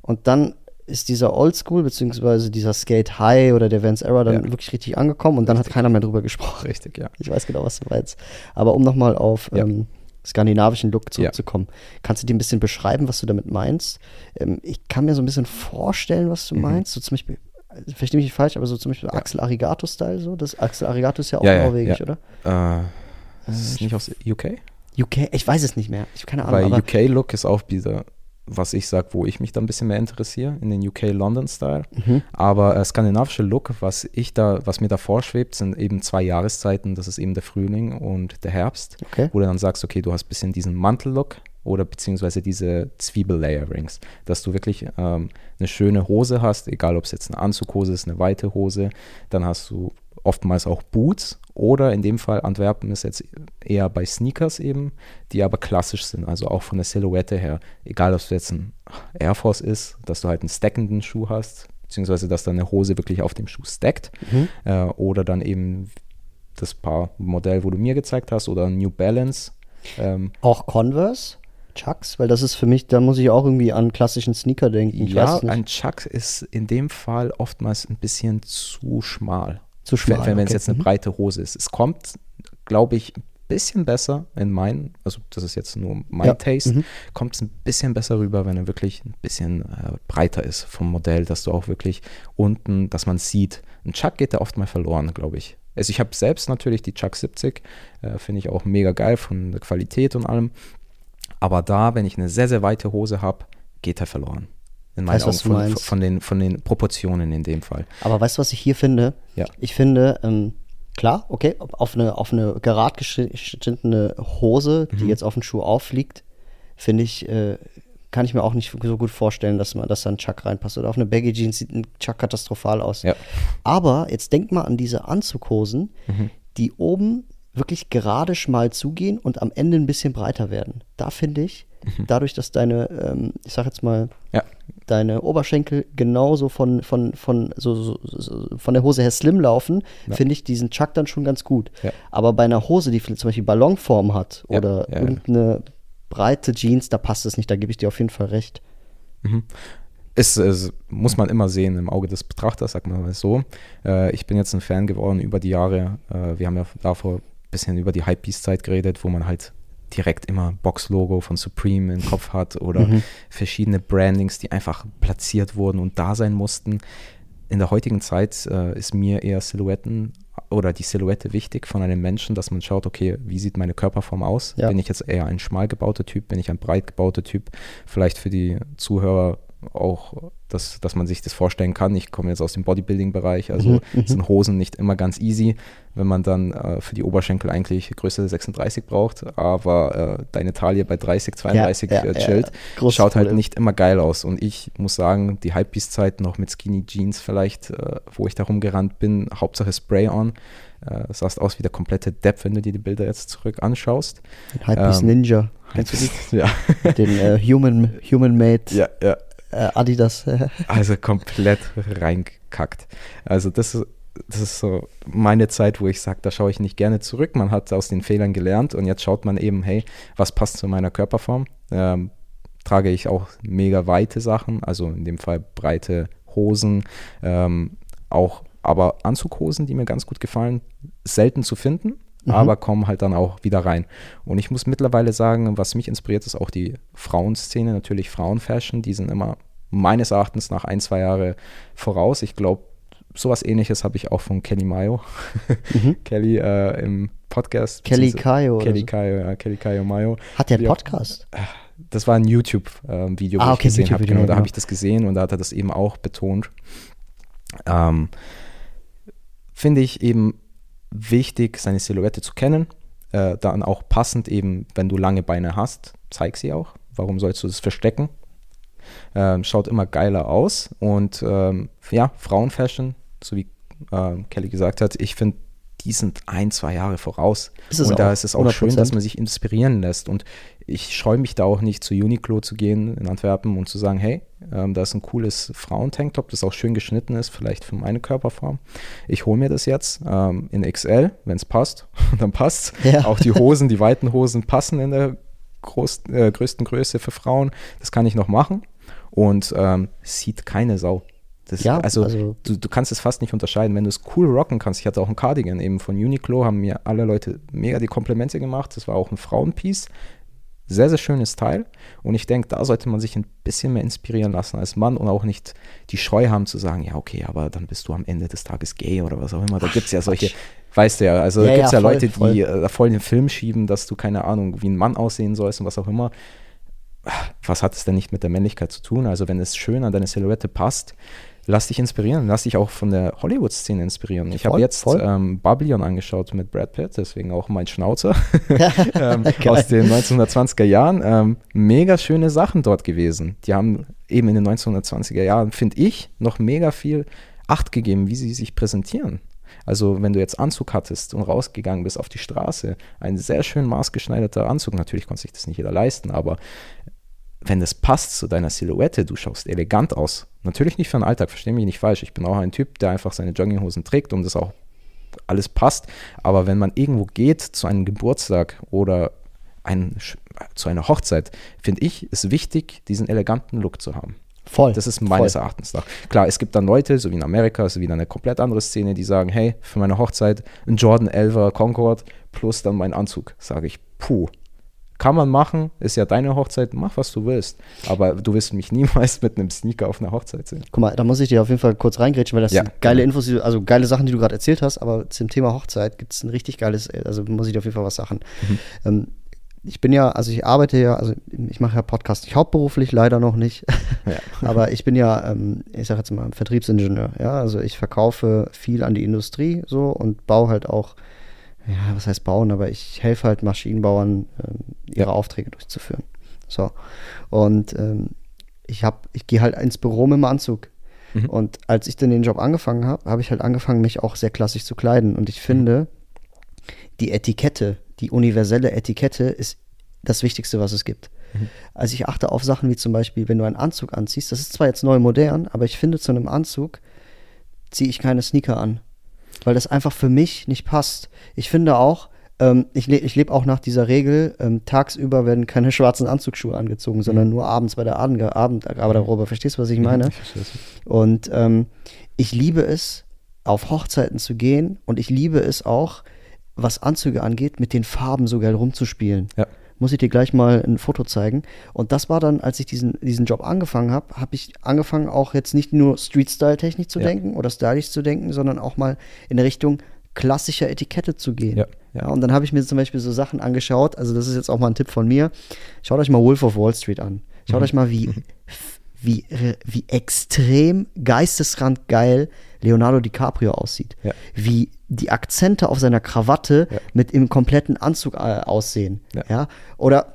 Und dann ist dieser Old School, beziehungsweise dieser Skate High oder der Vans Era dann Ja. wirklich richtig angekommen und dann hat keiner mehr drüber gesprochen. Richtig, ja. Ich weiß genau, was du meinst. Aber um nochmal auf Ja. ähm, skandinavischen Look zurückzukommen, kannst du dir ein bisschen beschreiben, was du damit meinst? Ähm, ich kann mir so ein bisschen vorstellen, was Mhm. du meinst. So zum Beispiel, verstehe mich nicht falsch, aber so zum Beispiel Axel Arigato-Style, so. Das Axel Arigato ist ja auch Ja, ja, norwegisch, ja. oder? Äh, ist es nicht aus UK? UK, ich weiß es nicht mehr. Ich habe keine Ahnung. Weil UK-Look ist auch wieder, was ich sage, wo ich mich da ein bisschen mehr interessiere, in den UK-London-Style. Mhm. Aber äh, skandinavische Look, was ich da, was mir da vorschwebt, sind eben zwei Jahreszeiten. Das ist eben der Frühling und der Herbst, Okay. wo du dann sagst, okay, du hast ein bisschen diesen Mantel-Look oder beziehungsweise diese Zwiebel-Layerings, dass du wirklich ähm, eine schöne Hose hast, egal ob es jetzt eine Anzughose ist, eine weite Hose, dann hast du oftmals auch Boots oder in dem Fall Antwerpen ist jetzt eher bei Sneakers eben, die aber klassisch sind, also auch von der Silhouette her. Egal, ob es jetzt ein Air Force ist, dass du halt einen stackenden Schuh hast, beziehungsweise dass deine Hose wirklich auf dem Schuh stackt Mhm. äh, oder dann eben das Paar Modell, wo du mir gezeigt hast oder New Balance. Ähm, Auch Converse, Chucks, weil das ist für mich, da muss ich auch irgendwie an klassischen Sneaker denken. Ich ja, es ein Chuck ist in dem Fall oftmals ein bisschen zu schmal. Zu schmal, Wenn, wenn es okay. jetzt eine Mhm. breite Hose ist. Es kommt, glaube ich, ein bisschen besser in meinen, also das ist jetzt nur mein Ja, Taste, mhm. kommt es ein bisschen besser rüber, wenn er wirklich ein bisschen äh, breiter ist vom Modell, dass du auch wirklich unten, dass man sieht. Ein Chuck geht da oft mal verloren, glaube ich. Also ich habe selbst natürlich die Chuck 70, äh, finde ich auch mega geil von der Qualität und allem. Aber da, wenn ich eine sehr, sehr weite Hose habe, geht er verloren. In meinen Weißt, Augen von, von, den, von den Proportionen in dem Fall. Aber weißt du, was ich hier finde? Ja. Ich finde, ähm, klar, okay, auf eine, auf eine gerad geschnittene Hose, Mhm. die jetzt auf den Schuh aufliegt, finde ich, äh, kann ich mir auch nicht so gut vorstellen, dass man, dass da ein Chuck reinpasst. Oder auf eine Baggy Jeans sieht ein Chuck katastrophal aus. Ja. Aber jetzt denk mal an diese Anzughosen, Mhm. die oben wirklich gerade schmal zugehen und am Ende ein bisschen breiter werden. Da finde ich, Mhm. dadurch, dass deine, ähm, ich sag jetzt mal, Ja, deine Oberschenkel genauso von, von, von, so, so, so, von der Hose her slim laufen, finde ich diesen Chuck dann schon ganz gut. Ja. Aber bei einer Hose, die vielleicht zum Beispiel Ballonform hat Ja, oder ja, ja. irgendeine breite Jeans, da passt es nicht, da gebe ich dir auf jeden Fall recht. ist, es muss man immer sehen im Auge des Betrachters, sagt man mal so. Äh, ich bin jetzt ein Fan geworden über die Jahre. Äh, wir haben ja davor bisschen über die Hypebeast-Zeit geredet, wo man halt direkt immer Box-Logo von Supreme im Kopf hat oder verschiedene Brandings, die einfach platziert wurden und da sein mussten. In der heutigen Zeit äh, ist mir eher Silhouetten oder die Silhouette wichtig von einem Menschen, dass man schaut, okay, wie sieht meine Körperform aus? Ja. Bin ich jetzt eher ein schmal gebauter Typ? Bin ich ein breit gebauter Typ? Vielleicht für die Zuhörer auch, dass, dass man sich das vorstellen kann. Ich komme jetzt aus dem Bodybuilding-Bereich, also sind Hosen nicht immer ganz easy, wenn man dann äh, für die Oberschenkel eigentlich Größe 36 braucht, aber äh, deine Taille bei 30, 32 ja, äh, ja, chillt, großes schaut halt nicht immer geil aus. Und ich muss sagen, die Hypebeast-Zeit noch mit Skinny Jeans vielleicht, äh, wo ich da rumgerannt bin, Hauptsache Spray-on, äh, sahst aus wie der komplette Depp, wenn du dir die Bilder jetzt zurück anschaust. Hypebeast Ähm, Ninja. Kennst du die? Ja, Den äh, Human, Human Made ja, ja. Äh, Adidas. Also komplett reingekackt. Also das ist, das ist so meine Zeit, wo ich sage, da schaue ich nicht gerne zurück. Man hat aus den Fehlern gelernt und jetzt schaut man eben, hey, was passt zu meiner Körperform? Ähm, trage ich auch mega weite Sachen, also in dem Fall breite Hosen, ähm, auch aber Anzughosen, die mir ganz gut gefallen, selten zu finden, aber kommen halt dann auch wieder rein. Und ich muss mittlerweile sagen, was mich inspiriert, ist auch die Frauenszene, natürlich Frauenfashion, die sind immer meines Erachtens nach ein, zwei Jahre voraus. Ich glaube, sowas ähnliches habe ich auch von Kelly Mayo, Kelly äh, im Podcast. Kelly Kayo Kelly so. Kayo, ja, Kelly Kayo Mayo. Hat der einen auch- Podcast? Das war ein YouTube-Video, Ah, wo okay, ich gesehen habe. YouTube-Video, Genau, da habe ich das gesehen und da hat er das eben auch betont. Ähm, Finde ich eben wichtig, seine Silhouette zu kennen. Äh, dann auch passend eben, wenn du lange Beine hast, zeig sie auch. Warum sollst du das verstecken? Ähm, schaut immer geiler aus. Und ähm, ja, Frauenfashion, so wie ähm, Kelly gesagt hat, ich finde, die sind ein, zwei Jahre voraus. Und da auch, ist es auch schön, dass 100%. man sich inspirieren lässt. Und ich scheue mich da auch nicht zu Uniqlo zu gehen in Antwerpen und zu sagen, hey, ähm, da ist ein cooles Frauentanktop, das auch schön geschnitten ist, vielleicht für meine Körperform. Ich hole mir das jetzt ähm, in XL, wenn es passt, dann passt Ja. Auch die Hosen, die weiten Hosen passen in der groß, äh, größten Größe für Frauen. Das kann ich noch machen. Und ähm, sieht keine Sau. Das, Ja, also, also- du, du kannst es fast nicht unterscheiden, wenn du es cool rocken kannst. Ich hatte auch ein Cardigan eben von Uniqlo, haben mir alle Leute mega die Komplimente gemacht. Das war auch ein Frauenpiece. Sehr, sehr schönes Teil. Und ich denke, da sollte man sich ein bisschen mehr inspirieren lassen als Mann und auch nicht die Scheu haben zu sagen, ja, okay, aber dann bist du am Ende des Tages gay oder was auch immer. Da gibt es ja solche, weißt du ja, also Ja, da gibt es ja, ja, voll, Leute, voll. die äh, da voll den Film schieben, dass du keine Ahnung, wie ein Mann aussehen sollst und was auch immer. Was hat es denn nicht mit der Männlichkeit zu tun? Also, wenn es schön an deine Silhouette passt, lass dich inspirieren. Lass dich auch von der Hollywood-Szene inspirieren. Ich habe jetzt ähm, Babylon angeschaut mit Brad Pitt, deswegen auch mein Schnauzer ähm, aus den 1920er Jahren. Ähm, mega schöne Sachen dort gewesen. Die haben eben in den 1920er Jahren, finde ich, noch mega viel Acht gegeben, wie sie sich präsentieren. Also wenn du jetzt Anzug hattest und rausgegangen bist auf die Straße, ein sehr schön maßgeschneiderter Anzug, natürlich konnte sich das nicht jeder leisten, aber wenn das passt zu deiner Silhouette, du schaust elegant aus. Natürlich nicht für den Alltag, versteh mich nicht falsch. Ich bin auch ein Typ, der einfach seine Jogginghosen trägt und das auch alles passt. Aber wenn man irgendwo geht zu einem Geburtstag oder ein, zu einer Hochzeit, finde ich es wichtig, diesen eleganten Look zu haben. Voll. Das ist meines voll. Erachtens nach. Klar, es gibt dann Leute, so wie in Amerika, ist wieder eine komplett andere Szene, die sagen, hey, für meine Hochzeit ein Jordan 11er Concord plus dann mein Anzug. Sage ich, puh, Kann man machen, ist ja deine Hochzeit, mach was du willst. Aber du wirst mich niemals mit einem Sneaker auf einer Hochzeit sehen. Guck mal, da muss ich dir auf jeden Fall kurz reingrätschen, weil das Ja, sind geile. Infos, also geile Sachen, die du gerade erzählt hast, aber zum Thema Hochzeit gibt es ein richtig geiles, also muss ich dir auf jeden Fall was sagen. Mhm. Ähm, ich bin ja, also ich arbeite ja, also ich mache ja Podcast nicht hauptberuflich, leider noch nicht. Ja. Aber ich bin ja, ähm, ich sag jetzt mal, Vertriebsingenieur. Ja, also ich verkaufe viel an die Industrie so und baue halt auch, ja, was heißt bauen, aber ich helfe halt Maschinenbauern, ähm, ihre Aufträge durchzuführen. So. Und ähm, ich habe, ich gehe halt ins Büro mit dem Anzug. Mhm. Und als ich dann den Job angefangen habe, habe ich halt angefangen, mich auch sehr klassisch zu kleiden. Und ich finde, die Etikette, die universelle Etikette ist das Wichtigste, was es gibt. Also ich achte auf Sachen wie zum Beispiel, wenn du einen Anzug anziehst, das ist zwar jetzt neu modern, aber ich finde, zu einem Anzug ziehe ich keine Sneaker an, weil das einfach für mich nicht passt. Ich finde auch, ähm, ich, le ich lebe auch nach dieser Regel, ähm, tagsüber werden keine schwarzen Anzugsschuhe angezogen, sondern nur abends bei der Abend Abendgarderobe. Verstehst du, was ich meine? Ich verstehe es. Und ähm, ich liebe es, auf Hochzeiten zu gehen und ich liebe es auch, was Anzüge angeht, mit den Farben so geil rumzuspielen. Ja. Muss ich dir gleich mal ein Foto zeigen. Und das war dann, als ich diesen, diesen Job angefangen habe, habe ich angefangen, auch jetzt nicht nur Street-Style-Technik zu Ja. denken oder stylisch zu denken, sondern auch mal in Richtung klassischer Etikette zu gehen. Ja. Ja, und dann habe ich mir zum Beispiel so Sachen angeschaut. Also, das ist jetzt auch mal ein Tipp von mir. Schaut euch mal Wolf of Wall Street an. Schaut euch mal, wie, wie, wie extrem geisteskrank geil Leonardo DiCaprio aussieht. Ja. Wie die Akzente auf seiner Krawatte Ja. mit im kompletten Anzug äh, aussehen. Ja. Ja. Oder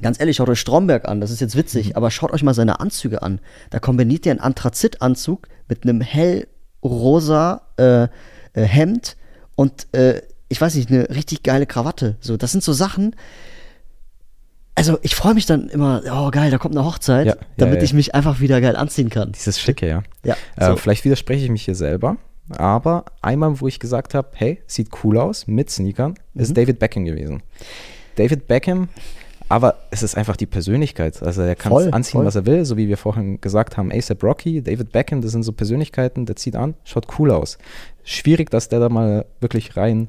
ganz ehrlich, schaut euch Stromberg an, das ist jetzt witzig, Mhm. aber schaut euch mal seine Anzüge an. Da kombiniert er einen Anthrazitanzug mit einem hellrosa äh, äh, Hemd und äh, ich weiß nicht, eine richtig geile Krawatte. So, das sind so Sachen. Also ich freue mich dann immer, oh geil, da kommt eine Hochzeit, Ja, damit ich mich einfach wieder geil anziehen kann. Dieses Schicke, ja. Ja, Äh, so. Vielleicht widerspreche ich mich hier selber, aber einmal, wo ich gesagt habe, hey, sieht cool aus mit Sneakern, Mhm. ist David Beckham gewesen. David Beckham, aber es ist einfach die Persönlichkeit. Also er kann Voll, anziehen, voll. was er will, so wie wir vorhin gesagt haben, ASAP Rocky, David Beckham, das sind so Persönlichkeiten, der zieht an, schaut cool aus. Schwierig, dass der da mal wirklich rein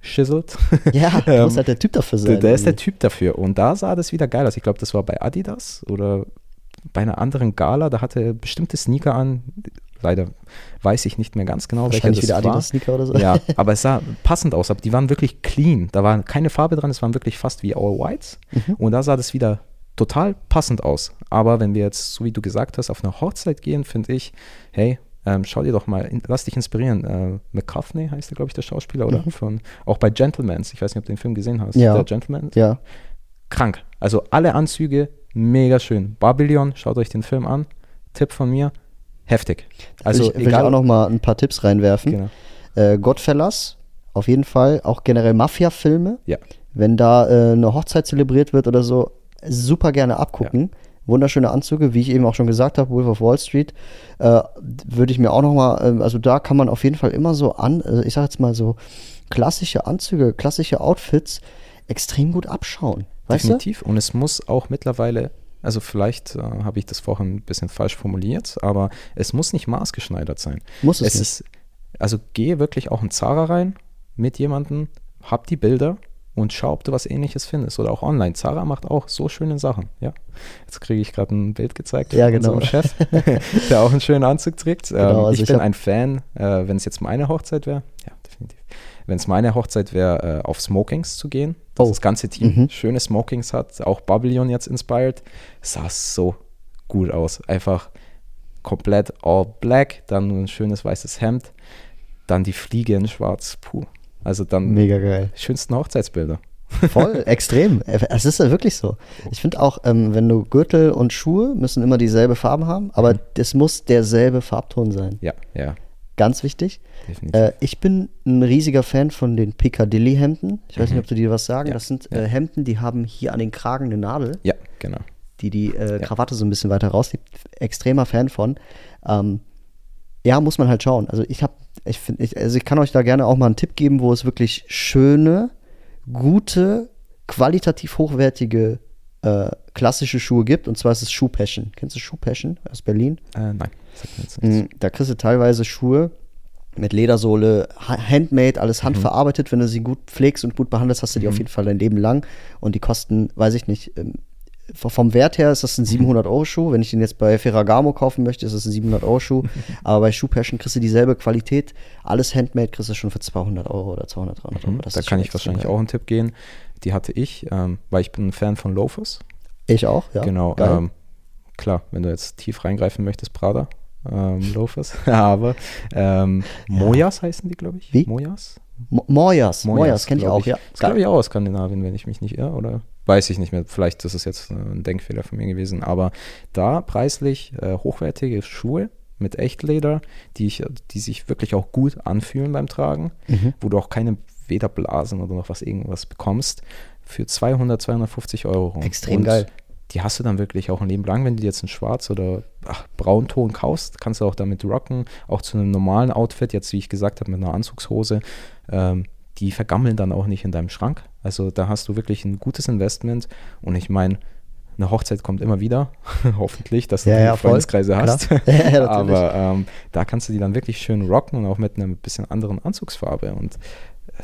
schisselt. Ja, du Ähm, musst halt der Typ dafür sein. Der, der ist der. Typ dafür. Und da sah das wieder geil aus. Ich glaube, das war bei Adidas oder bei einer anderen Gala. Da hatte er bestimmte Sneaker an. Leider weiß ich nicht mehr ganz genau, welcher das wieder war. Adidas-Sneaker oder so. Ja, aber es sah passend aus. Aber die waren wirklich clean. Da war keine Farbe dran. Es waren wirklich fast wie All Whites. Mhm. Und da sah das wieder total passend aus. Aber wenn wir jetzt, so wie du gesagt hast, auf eine Hochzeit gehen, finde ich, hey, ähm, schau dir doch mal, lass dich inspirieren. Äh, McCartney heißt der, glaube ich, der Schauspieler, oder? Von, auch bei Gentlemans. Ich weiß nicht, ob du den Film gesehen hast. Mhm. Ja. Der Gentleman Ja. krank. Also alle Anzüge, mega schön. Babylon, schaut euch den Film an. Tipp von mir, heftig. Also ich, will ich egal. auch noch mal ein paar Tipps reinwerfen. genau. Äh, Godfellas, auf jeden Fall. Auch generell Mafia-Filme. Ja, Wenn da äh, eine Hochzeit zelebriert wird oder so, super gerne abgucken. Wunderschöne Anzüge, wie ich eben auch schon gesagt habe, Wolf of Wall Street, äh, würde ich mir auch noch mal, äh, also da kann man auf jeden Fall immer so an, also ich sag jetzt mal so klassische Anzüge, klassische Outfits extrem gut abschauen. Weißt definitiv. Und es muss auch mittlerweile, also vielleicht äh, habe ich das vorhin ein bisschen falsch formuliert, aber es muss nicht maßgeschneidert sein. Muss es es nicht. ist, also gehe wirklich auch in Zara rein mit jemandem, hab die Bilder und schau, ob du was ähnliches findest. Oder auch online. Zara macht auch so schöne Sachen. Ja. Jetzt kriege ich gerade ein Bild gezeigt Ja, von genau. unserem Chef, der auch einen schönen Anzug trägt. Genau, ähm, also ich ich bin ein Fan, äh, wenn es jetzt meine Hochzeit wäre, ja, definitiv. Wenn es meine Hochzeit wäre, äh, auf Smokings zu gehen, dass Oh. das ganze Team Mhm. schöne Smokings hat, auch Babylon jetzt inspired, sah so gut aus. Einfach komplett all black, dann nur ein schönes weißes Hemd, dann die Fliege in schwarz, puh. Also dann Mega geil. schönsten Hochzeitsbilder. Voll, extrem. Es ist ja wirklich so. Ich finde auch, ähm, wenn du Gürtel und Schuhe müssen immer dieselbe Farbe haben, aber es muss derselbe Farbton sein. Ja, ja, Ganz wichtig. Äh, ich bin ein riesiger Fan von den Piccadilly-Hemden. Ich weiß nicht, ob du dir was sagen. Mhm. Ja, Das sind ja. äh, Hemden, die haben hier an den Kragen eine Nadel, ja, genau. die die äh, Ja. Krawatte so ein bisschen weiter raushebt. Extremer Fan von. Ähm, ja, muss man halt schauen. Also ich habe, ich finde, ich, also ich kann euch da gerne auch mal einen Tipp geben, wo es wirklich schöne, gute, qualitativ hochwertige äh, klassische Schuhe gibt. Und zwar ist es Schuh Passion. Kennst du Schuh Passion aus Berlin? Äh, nein. Mhm, Da kriegst du teilweise Schuhe, mit Ledersohle, ha- handmade, alles handverarbeitet. Wenn du sie gut pflegst und gut behandelst, hast du die auf jeden Fall dein Leben lang. Und die kosten, weiß ich nicht, ähm, vom Wert her ist das ein 700-Euro-Schuh. Wenn ich den jetzt bei Ferragamo kaufen möchte, ist das ein 700-Euro-Schuh. Aber bei Shoe Passion kriegst du dieselbe Qualität. Alles handmade kriegst du schon für 200 Euro oder 200, 300 Euro. Das da kann ich wahrscheinlich geil. auch einen Tipp geben. Die hatte ich, ähm, weil ich bin ein Fan von Loafers. Ich auch, ja. genau. Ähm, klar, wenn du jetzt tief reingreifen möchtest, Prada. Ähm, Loafers. Aber ähm, Mojas heißen die, glaube ich. Wie? Mojas? Mo- Moyas, Moyas kenne ich auch, ja. Das glaube ich auch aus Skandinavien, wenn ich mich nicht irre, oder? Weiß ich nicht mehr. Vielleicht ist es jetzt äh, ein Denkfehler von mir gewesen. Aber da preislich äh, hochwertige Schuhe mit Echtleder, die, ich, die sich wirklich auch gut anfühlen beim Tragen, Mhm. wo du auch keine Wederblasen oder noch was irgendwas bekommst, für 200, 250 Euro rum. Extrem Und geil. Die hast du dann wirklich auch ein Leben lang, wenn du jetzt in Schwarz oder ach, Braunton kaufst, kannst du auch damit rocken, auch zu einem normalen Outfit, jetzt wie ich gesagt habe, mit einer Anzugshose, ähm, die vergammeln dann auch nicht in deinem Schrank. Also da hast du wirklich ein gutes Investment und ich meine, eine Hochzeit kommt immer wieder, hoffentlich, dass du Ja, ja, voll. Freundeskreise Klar. hast. Ja. Aber ähm, da kannst du die dann wirklich schön rocken und auch mit einer bisschen anderen Anzugsfarbe. Und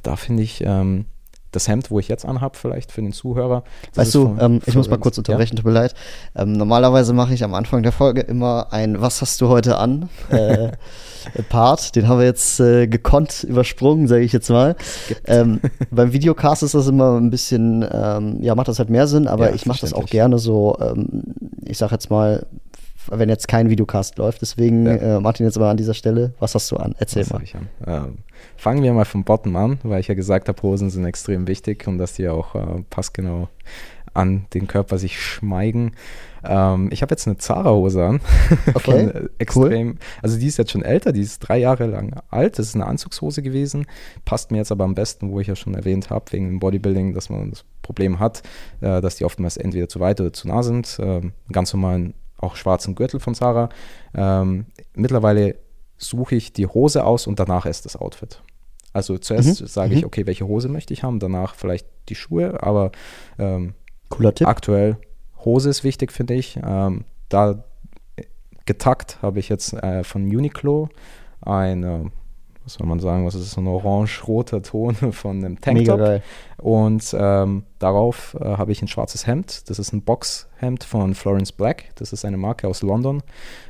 da finde ich ähm, das Hemd, wo ich jetzt anhabe, vielleicht für den Zuhörer. Weißt du, von ähm, ich muss mal kurz unterbrechen, tut mir leid. Ähm, normalerweise mache ich am Anfang der Folge immer ein Was hast du heute an? Äh, Part. Den haben wir jetzt äh, gekonnt übersprungen, sage ich jetzt mal. Ähm, beim Videocast ist das immer ein bisschen, ähm, ja, macht das halt mehr Sinn, aber Ja, ich mache das auch gerne so, ähm, ich sag jetzt mal, wenn jetzt kein Videocast läuft. Deswegen, Ja. äh, Martin, jetzt mal an dieser Stelle, was hast du an? Erzähl Was mal. ich an? Ähm, fangen wir mal vom Bottom an, weil ich ja gesagt habe, Hosen sind extrem wichtig und dass die auch äh, passgenau an den Körper sich schmeigen. Ähm, ich habe jetzt eine Zara-Hose an. Okay, äh, extrem. Also die ist jetzt schon älter, die ist drei Jahre lang alt. Das ist eine Anzugshose gewesen. Passt mir jetzt aber am besten, wo ich ja schon erwähnt habe, wegen dem Bodybuilding, dass man das Problem hat, äh, dass die oftmals entweder zu weit oder zu nah sind. Ähm, ganz normalen, auch schwarzen Gürtel von Zara. Ähm, mittlerweile suche ich die Hose aus und danach erst das Outfit. Also zuerst Mhm, sage mhm. ich, okay, welche Hose möchte ich haben, danach vielleicht die Schuhe, aber ähm, Cooler Tipp. aktuell Hose ist wichtig, finde ich. Ähm, da äh, getackt habe ich jetzt äh, von Uniqlo ein, äh, was soll man sagen, was ist ein orange-roter Ton von einem Tanktop. Und ähm, darauf äh, habe ich ein schwarzes Hemd. Das ist ein Boxhemd von Florence Black. Das ist eine Marke aus London,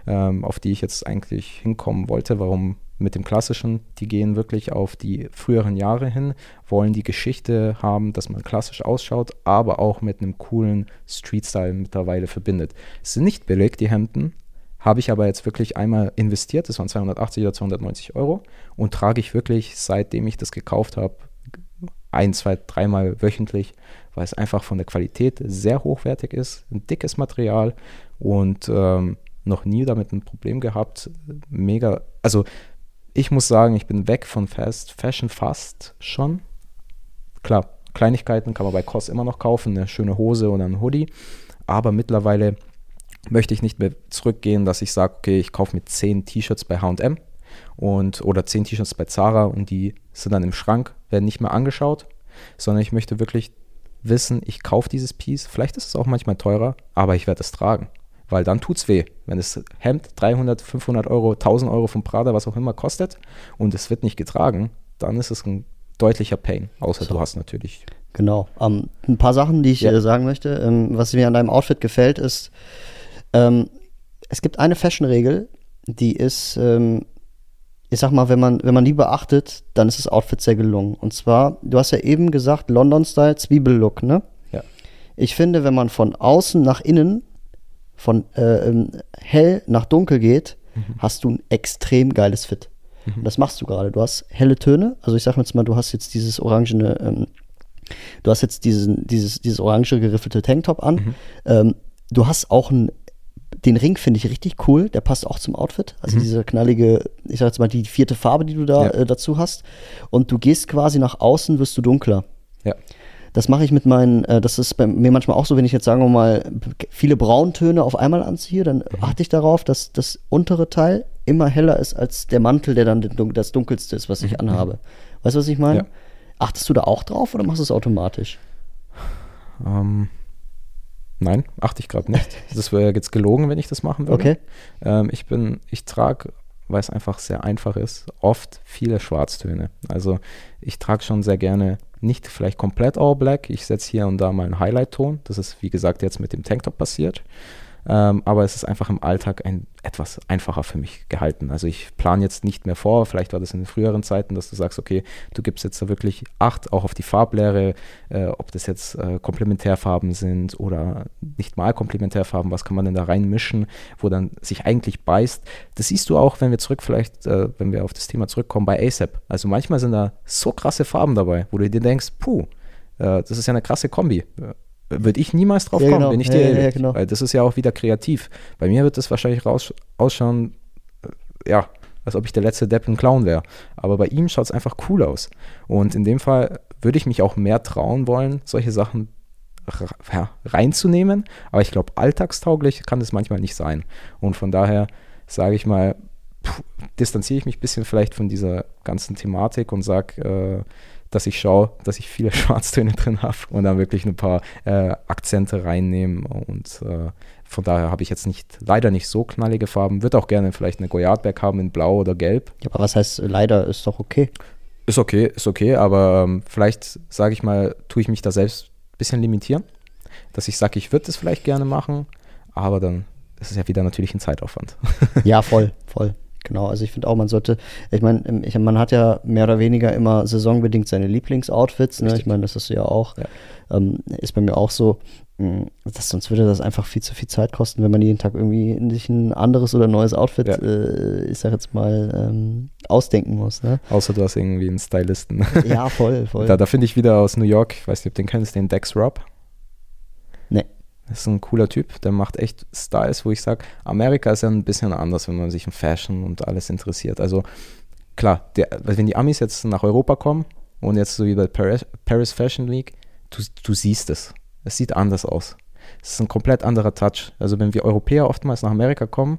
ähm, auf die ich jetzt eigentlich hinkommen wollte. Warum mit dem klassischen? Die gehen wirklich auf die früheren Jahre hin, wollen die Geschichte haben, dass man klassisch ausschaut, aber auch mit einem coolen Street-Style mittlerweile verbindet. Es sind nicht billig, die Hemden. Habe ich aber jetzt wirklich einmal investiert, das waren 280 oder 290 Euro und trage ich wirklich, seitdem ich das gekauft habe, ein, zwei, dreimal wöchentlich, weil es einfach von der Qualität sehr hochwertig ist, ein dickes Material und ähm, noch nie damit ein Problem gehabt. Mega, also ich muss sagen, ich bin weg von Fast Fashion fast schon. Klar, Kleinigkeiten kann man bei COS immer noch kaufen, eine schöne Hose oder ein Hoodie, aber mittlerweile möchte ich nicht mehr zurückgehen, dass ich sage, okay, ich kaufe mir 10 T-Shirts bei H&M und oder 10 T-Shirts bei Zara und die sind dann im Schrank, werden nicht mehr angeschaut, sondern ich möchte wirklich wissen, ich kaufe dieses Piece, vielleicht ist es auch manchmal teurer, aber ich werde es tragen, weil dann tut's weh, wenn das Hemd 300, 500 Euro, 1000 Euro von Prada, was auch immer kostet und es wird nicht getragen, dann ist es ein deutlicher Pain, außer So. du hast natürlich Genau. Ähm, ein paar Sachen, die ich Ja. äh, sagen möchte. Ähm, was mir an deinem Outfit gefällt, ist, ähm, es gibt eine Fashion-Regel, die ist, ähm, ich sag mal, wenn man, wenn man die beachtet, dann ist das Outfit sehr gelungen. Und zwar, du hast ja eben gesagt, London-Style, Zwiebellook, ne? Ja. Ich finde, wenn man von außen nach innen, von äh, ähm, hell nach dunkel geht, hast du ein extrem geiles Fit. Und das machst du gerade. Du hast helle Töne. Also ich sag jetzt mal, du hast jetzt dieses orangene, ähm, du hast jetzt diesen, dieses, dieses orange geriffelte Tanktop an. Ähm, du hast auch einen, den Ring finde ich richtig cool. Der passt auch zum Outfit. Also diese knallige, ich sag jetzt mal, die vierte Farbe, die du da Ja. äh, dazu hast. Und du gehst quasi nach außen, wirst du dunkler. ja, Das mache ich mit meinen, äh, das ist bei mir manchmal auch so, wenn ich jetzt sagen wir mal viele Brauntöne auf einmal anziehe, dann achte ich darauf, dass das untere Teil immer heller ist als der Mantel, der dann das dunkelste ist, was ich anhabe. Weißt du, was ich meine? Ja. Achtest du da auch drauf oder machst du es automatisch? Ähm, nein, achte ich gerade nicht. Das wäre jetzt gelogen, wenn ich das machen würde. Okay. Ähm, ich bin, ich trage weil es einfach sehr einfach ist, oft viele Schwarztöne. Also ich trage schon sehr gerne nicht vielleicht komplett All Black. Ich setze hier und da mal einen Highlight-Ton. Das ist, wie gesagt, jetzt mit dem Tanktop passiert. Ähm, aber es ist einfach im Alltag ein, etwas einfacher für mich gehalten. Also ich plane jetzt nicht mehr vor, vielleicht war das in den früheren Zeiten, dass du sagst, okay, du gibst jetzt da wirklich Acht auch auf die Farblehre, äh, ob das jetzt äh, Komplementärfarben sind oder nicht mal Komplementärfarben, was kann man denn da reinmischen, wo dann sich eigentlich beißt. Das siehst du auch, wenn wir zurück vielleicht, äh, wenn wir auf das Thema zurückkommen, bei ASAP. Also manchmal sind da so krasse Farben dabei, wo du dir denkst, puh, äh, das ist ja eine krasse Kombi würde ich niemals drauf ja, kommen, genau. bin ich dir ja. Ja, genau. Weil das ist ja auch wieder kreativ. Bei mir wird das wahrscheinlich raus, ausschauen, äh, ja, als ob ich der letzte Depp ein Clown wäre. Aber bei ihm schaut es einfach cool aus. Und in dem Fall würde ich mich auch mehr trauen wollen, solche Sachen reinzunehmen. Aber ich glaube, alltagstauglich kann das manchmal nicht sein. Und von daher sage ich mal, pff, distanziere ich mich ein bisschen vielleicht von dieser ganzen Thematik und sage, äh, dass ich schaue, dass ich viele Schwarztöne drin habe und dann wirklich ein paar äh, Akzente reinnehmen. Und äh, von daher habe ich jetzt nicht, leider nicht so knallige Farben. Würde auch gerne vielleicht eine Goyardberg haben in Blau oder Gelb. Ja, aber was heißt leider? Ist doch okay. Ist okay, ist okay, aber ähm, vielleicht, sage ich mal, tue ich mich da selbst ein bisschen limitieren. Dass ich sage, ich würde das vielleicht gerne machen, aber dann ist es ja wieder natürlich ein Zeitaufwand. ja, voll, voll. Genau, also ich finde auch, man sollte, ich meine, man hat ja mehr oder weniger immer saisonbedingt seine Lieblingsoutfits, ne? ich meine, das ist ja auch, ja. Ähm, ist bei mir auch so, hm, das, sonst würde das einfach viel zu viel Zeit kosten, wenn man jeden Tag irgendwie sich ein anderes oder neues Outfit, ja. äh, ich sag jetzt mal, ähm, ausdenken muss. Ne? Außer du hast irgendwie einen Stylisten. Ja, voll, voll. Da, da finde ich wieder aus New York, ich weiß nicht, ob den kennst, den Dex Rob. Das ist ein cooler Typ, der macht echt Styles, wo ich sage, Amerika ist ja ein bisschen anders, wenn man sich in Fashion und alles interessiert. Also klar, der, wenn die Amis jetzt nach Europa kommen und jetzt so wie bei Paris, Paris Fashion Week, du, du siehst es. Es sieht anders aus. Es ist ein komplett anderer Touch. Also wenn wir Europäer oftmals nach Amerika kommen,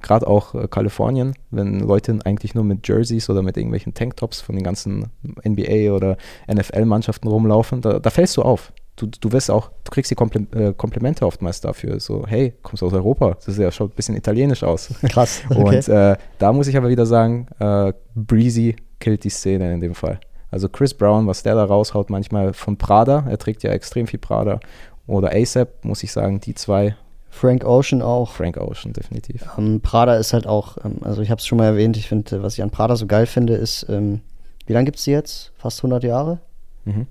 gerade auch äh, Kalifornien, wenn Leute eigentlich nur mit Jerseys oder mit irgendwelchen Tanktops von den ganzen NBA oder NFL-Mannschaften rumlaufen, da, da fällst du auf du, du wirst auch, du kriegst die Komple äh, Komplimente oftmals dafür. So, hey, kommst du aus Europa? Das ist ja, schaut ein bisschen italienisch aus. Krass. Okay. Und äh, da muss ich aber wieder sagen, äh, Breezy killt die Szene in dem Fall. Also Chris Brown, was der da raushaut, manchmal von Prada, er trägt ja extrem viel Prada. Oder ASAP, muss ich sagen, die zwei. Frank Ocean auch. Frank Ocean, definitiv. Ähm, Prada ist halt auch, ähm, also ich habe es schon mal erwähnt, ich finde, was ich an Prada so geil finde, ist, ähm, wie lange gibt es die jetzt? Fast 100 Jahre? Mhm.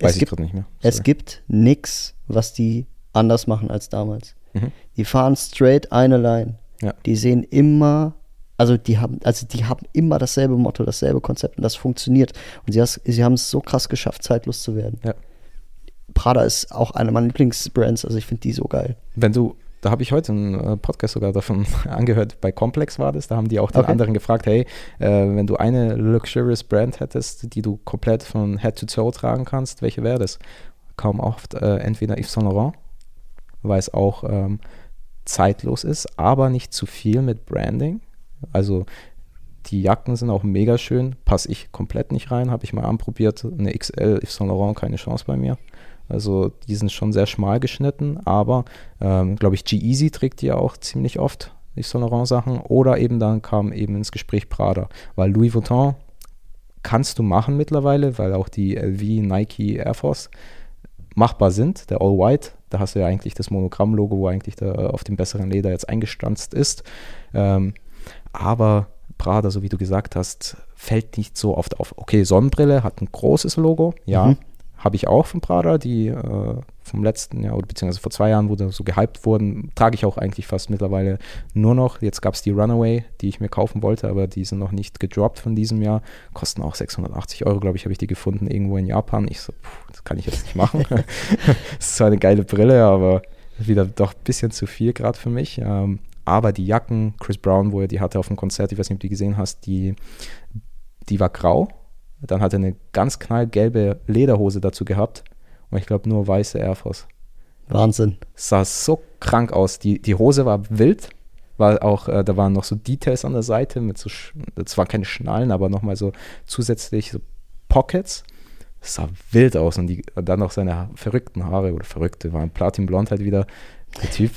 Weiß es ich gibt, nicht mehr. Sorry. Es gibt nichts, was die anders machen als damals. Mhm. Die fahren straight eine Line. Ja. Die sehen immer, also die haben, also die haben immer dasselbe Motto, dasselbe Konzept und das funktioniert. Und sie, sie haben es so krass geschafft, zeitlos zu werden. Ja. Prada ist auch eine meiner Lieblingsbrands, also ich finde die so geil. Wenn du da habe ich heute einen äh, Podcast sogar davon angehört, bei Complex war das, da haben die auch den okay. anderen gefragt, hey, äh, wenn du eine Luxurious Brand hättest, die du komplett von Head to Toe tragen kannst, welche wäre das? Kaum oft äh, entweder Yves Saint Laurent, weil es auch ähm, zeitlos ist, aber nicht zu viel mit Branding. Also die Jacken sind auch mega schön, passe ich komplett nicht rein, habe ich mal anprobiert, eine XL Yves Saint Laurent, keine Chance bei mir. Also die sind schon sehr schmal geschnitten, aber ähm, glaube ich, G-Easy trägt die ja auch ziemlich oft, die Saint Laurent Sachen. Oder eben dann kam eben ins Gespräch Prada, weil Louis Vuitton kannst du machen mittlerweile, weil auch die LV, Nike, Air Force machbar sind. Der All White, da hast du ja eigentlich das Monogramm-Logo, wo eigentlich da auf dem besseren Leder jetzt eingestanzt ist. Ähm, aber Prada, so wie du gesagt hast, fällt nicht so oft auf. Okay, Sonnenbrille hat ein großes Logo, ja, mhm habe ich auch von Prada, die äh, vom letzten Jahr oder beziehungsweise vor zwei Jahren, wo da so gehypt wurden, trage ich auch eigentlich fast mittlerweile nur noch. Jetzt gab es die Runaway, die ich mir kaufen wollte, aber die sind noch nicht gedroppt von diesem Jahr. Kosten auch 680 Euro, glaube ich, habe ich die gefunden irgendwo in Japan. Ich so, puh, das kann ich jetzt nicht machen. das ist zwar eine geile Brille, aber wieder doch ein bisschen zu viel gerade für mich. Ähm, aber die Jacken, Chris Brown, wo er die hatte auf dem Konzert, ich weiß nicht, ob du die gesehen hast, die, die war grau dann hat er eine ganz knallgelbe Lederhose dazu gehabt und ich glaube nur weiße Air Force. Wahnsinn. Sah so krank aus. Die, die Hose war wild, war auch, äh, da waren noch so Details an der Seite mit so, zwar keine Schnallen, aber nochmal so zusätzlich so Pockets. sah wild aus und, die, und dann noch seine verrückten Haare oder verrückte waren Platinblond halt wieder. Der Typ,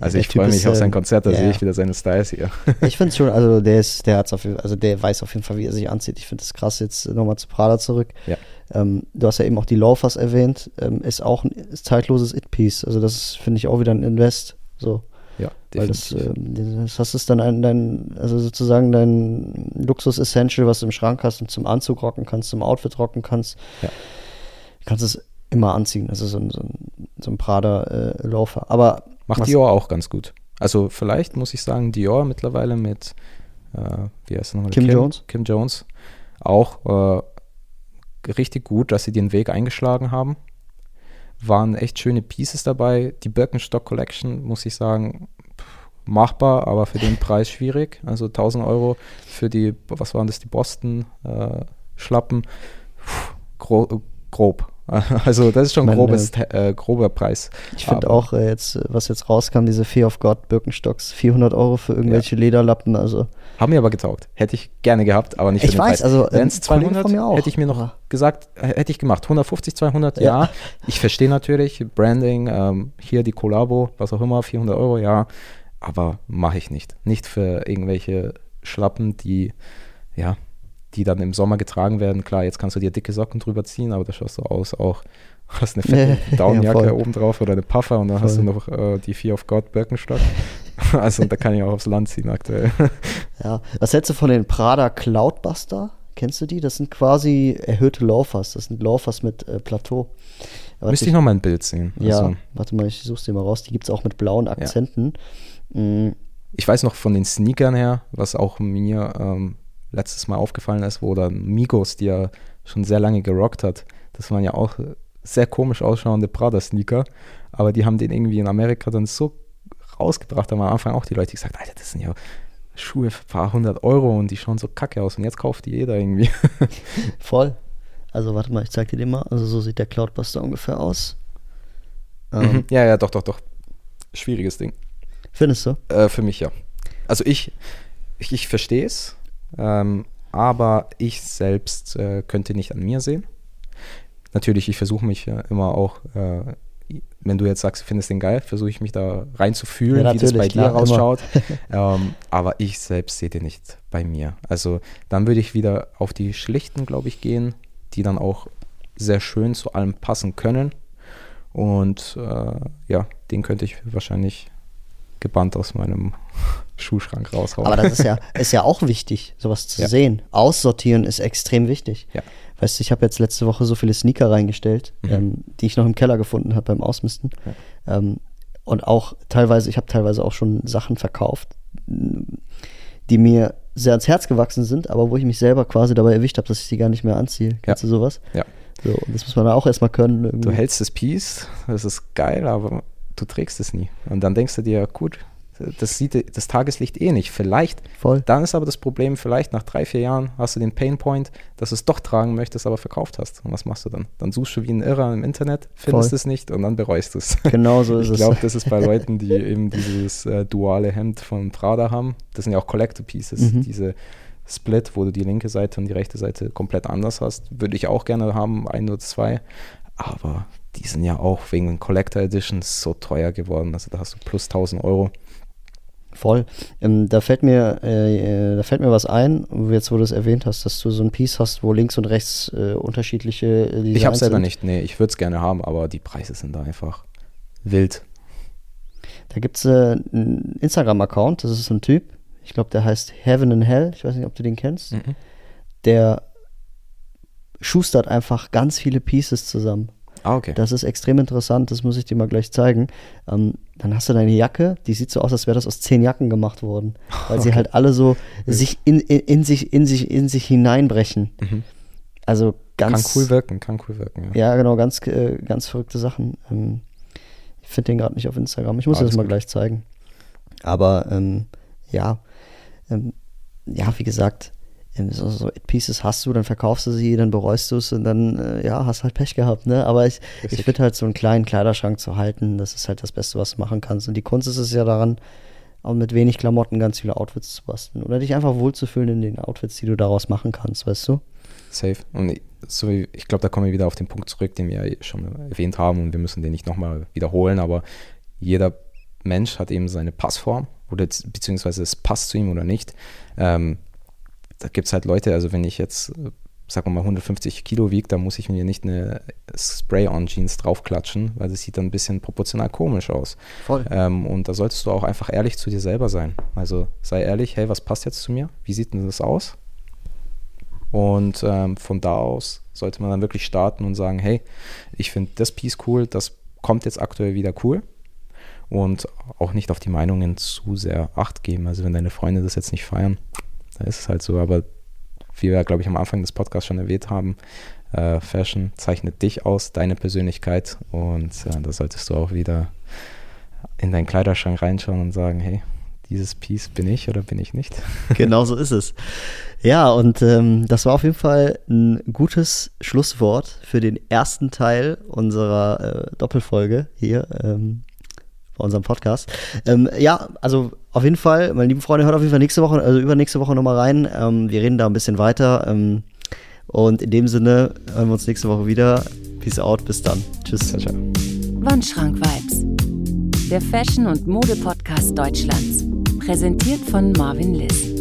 also Der ich freue mich auf sein ähm, Konzert, da ja. sehe ich wieder seine Styles hier. Ich finde es schon, also der ist, der hat's auf jeden also der weiß auf jeden Fall, wie er sich anzieht. Ich finde es krass, jetzt nochmal zu Prada zurück. Ja. Ähm, du hast ja eben auch die Loafers erwähnt, ähm, ist auch ein ist zeitloses It-Piece. Also das finde ich, auch wieder ein Invest. So. Ja, Weil das, definitiv. ähm, das, das ist dann ein, dein, also sozusagen dein Luxus-Essential, was du im Schrank hast und zum Anzug rocken kannst, zum Outfit rocken kannst. Ja. Du kannst es immer anziehen. Also so ein, so ein, so ein Prada-Loafer. Aber Macht Dior auch ganz gut. Also vielleicht muss ich sagen, Dior mittlerweile mit, äh, wie heißt er nochmal? Kim Jones? Kim Jones. Auch äh, richtig gut, dass sie den Weg eingeschlagen haben. Waren echt schöne Pieces dabei. Die Birkenstock Collection, muss ich sagen, machbar, aber für den Preis schwierig. Also 1000 Euro für die, was waren das, die Boston äh, grob. Also das ist schon meine, grobes, äh, grober Preis. Ich finde auch äh, jetzt, äh, was jetzt rauskam, diese Fear of God Birkenstocks, 400 Euro für irgendwelche Lederlappen, also Haben mir aber getaugt. Hätte ich gerne gehabt, aber nicht für Ich den weiß, Preis. also, Wenn es Kollegen 200, von mir auch. hätte ich mir noch Aber- gesagt, äh, hätte ich gemacht. 150, 200, ja. Ja. Ich verstehe natürlich, Branding, ähm, hier die Collabo, was auch immer, 400 Euro, ja. Aber mache ich nicht. Nicht für irgendwelche Schlappen, die, ja, die dann im Sommer getragen werden. Klar, jetzt kannst du dir dicke Socken drüber ziehen, aber da schaust du aus auch, hast eine fette Ja, Downjacke voll. oben drauf oder eine Puffer und dann hast du Voll. noch äh, die Fear of God Birkenstock. also da kann ich auch aufs Land ziehen aktuell. ja. Was hältst du von den Prada Cloudbuster? Kennst du die? Das sind quasi erhöhte Loafers. Das sind Loafers mit äh, Plateau. Warte, Müsste ich noch mal ein Bild sehen. Ja, Also, warte mal, ich such's dir mal raus. Die gibt's auch mit blauen Akzenten. Mm, ich weiß noch von den Sneakern her, was auch mir ähm, letztes Mal aufgefallen ist, wo dann Migos, die ja schon sehr lange gerockt hat, das waren ja auch sehr komisch ausschauende Prada-Sneaker, aber die haben den irgendwie in Amerika dann so rausgebracht, da haben am Anfang auch die Leute gesagt, Alter, das sind ja Schuhe für ein paar hundert Euro und die schauen so kacke aus und jetzt kauft die jeder irgendwie. voll. Also warte mal, ich zeig dir den mal. Also so sieht der Cloudbuster ungefähr aus. Ähm, Mhm. ja, ja, doch, doch, doch. Schwieriges Ding. Findest du? Äh, für mich ja. Also ich, ich, ich verstehe es, ähm, aber ich selbst äh, könnte nicht an mir sehen. Natürlich, ich versuche mich äh, immer auch, äh, wenn du jetzt sagst, du findest den geil, versuche ich mich da reinzufühlen, Ja, wie das bei dir klar, immer. ausschaut. ähm, aber ich selbst sehe den nicht bei mir. Also dann würde ich wieder auf die schlichten, glaube ich, gehen, die dann auch sehr schön zu allem passen können. Und äh, ja, den könnte ich wahrscheinlich gebannt aus meinem Schuhschrank raushauen. Aber das ist ja, ist ja auch wichtig, sowas zu Ja. sehen. Aussortieren ist extrem wichtig. Ja. Weißt du, ich habe jetzt letzte Woche so viele Sneaker reingestellt, Mhm. ähm, die ich noch im Keller gefunden habe beim Ausmisten. Ähm, und auch teilweise, ich habe teilweise auch schon Sachen verkauft, die mir sehr ans Herz gewachsen sind, aber wo ich mich selber quasi dabei erwischt habe, dass ich sie gar nicht mehr anziehe. Kennst du sowas? ja. So, und das muss man auch erstmal können. Irgendwie. Du hältst das Piece, das ist geil, aber du trägst es nie. Und dann denkst du dir, gut, das sieht das Tageslicht eh nicht. Vielleicht, Voll. dann ist aber das Problem, vielleicht nach drei, vier Jahren hast du den Painpoint, dass du es doch tragen möchtest, aber verkauft hast. Und was machst du dann? Dann suchst du wie ein Irrer im Internet, findest Voll. es nicht und dann bereust du es. Genau so ist Ich es. glaube, das ist bei Leuten, die eben dieses äh, duale Hemd von Prada haben. Das sind ja auch Collector Pieces. Mhm. Diese Split, wo du die linke Seite und die rechte Seite komplett anders hast, würde ich auch gerne haben, ein oder zwei. Aber die sind ja auch wegen Collector Editions so teuer geworden. Also da hast du plus 1000 Euro. Voll. Ähm, da fällt mir, äh, da fällt mir was ein, jetzt wo du es erwähnt hast, dass du so ein Piece hast, wo links und rechts äh, unterschiedliche äh, Designs ich habe selber sind. nicht. Nee, ich würde es gerne haben, aber die Preise sind da einfach wild. Da gibt es äh, einen Instagram-Account, das ist ein Typ, ich glaube, der heißt Heaven and Hell, ich weiß nicht, ob du den kennst. Mhm. Der schustert einfach ganz viele Pieces zusammen. Ah, okay. Das ist extrem interessant, das muss ich dir mal gleich zeigen. Ähm, dann hast du deine Jacke, die sieht so aus, als wäre das aus zehn Jacken gemacht worden, weil sie Okay. halt alle so sich in, in, in sich in sich in sich hineinbrechen. Mhm. Also Kann ganz cool wirken, kann cool wirken. Ja. Ja, genau, ganz äh, ganz verrückte Sachen. Ähm, ich finde den gerade nicht auf Instagram. Ich muss dir das mal gut. gleich zeigen. Aber ähm, ja, ähm, ja, wie gesagt, so, so Pieces hast du, dann verkaufst du sie, dann bereust du es und dann, äh, ja, hast halt Pech gehabt, ne? Aber ich, ich Richtig. finde halt so einen kleinen Kleiderschrank zu halten, das ist halt das Beste, was du machen kannst. Und die Kunst ist es ja daran, auch mit wenig Klamotten ganz viele Outfits zu basteln. Oder dich einfach wohlzufühlen in den Outfits, die du daraus machen kannst, weißt du? safe. Und so, ich glaube, da kommen wir wieder auf den Punkt zurück, den wir ja schon erwähnt haben und wir müssen den nicht nochmal wiederholen, aber jeder Mensch hat eben seine Passform oder beziehungsweise es passt zu ihm oder nicht. Ähm, da gibt es halt Leute, also wenn ich jetzt, sagen wir mal, 150 Kilo wiege, dann muss ich mir nicht eine Spray-on-Jeans draufklatschen, weil das sieht dann ein bisschen proportional komisch aus. Voll. Ähm, und da solltest du auch einfach ehrlich zu dir selber sein. Also sei ehrlich, hey, was passt jetzt zu mir? Wie sieht denn das aus? Und ähm, von da aus sollte man dann wirklich starten und sagen, hey, ich finde das Piece cool, das kommt jetzt aktuell wieder cool. Und auch nicht auf die Meinungen zu sehr Acht geben. Also wenn deine Freunde das jetzt nicht feiern, dann ist es halt so. Aber wie wir, glaube ich, am Anfang des Podcasts schon erwähnt haben, äh, Fashion zeichnet dich aus, deine Persönlichkeit. Und äh, da solltest du auch wieder in deinen Kleiderschrank reinschauen und sagen, hey, dieses Piece bin ich oder bin ich nicht? genau so ist es. Ja, und ähm, das war auf jeden Fall ein gutes Schlusswort für den ersten Teil unserer äh, Doppelfolge hier ähm, bei unserem Podcast. Ähm, ja, also auf jeden Fall, meine lieben Freunde, hört auf jeden Fall nächste Woche, also übernächste Woche nochmal rein. Ähm, wir reden da ein bisschen weiter. Ähm, und in dem Sinne hören wir uns nächste Woche wieder. Peace out, bis dann. Tschüss. Ciao, ciao. Wandschrank Vibes. Der Fashion- und Mode-Podcast Deutschlands. Präsentiert von Marvin Liss.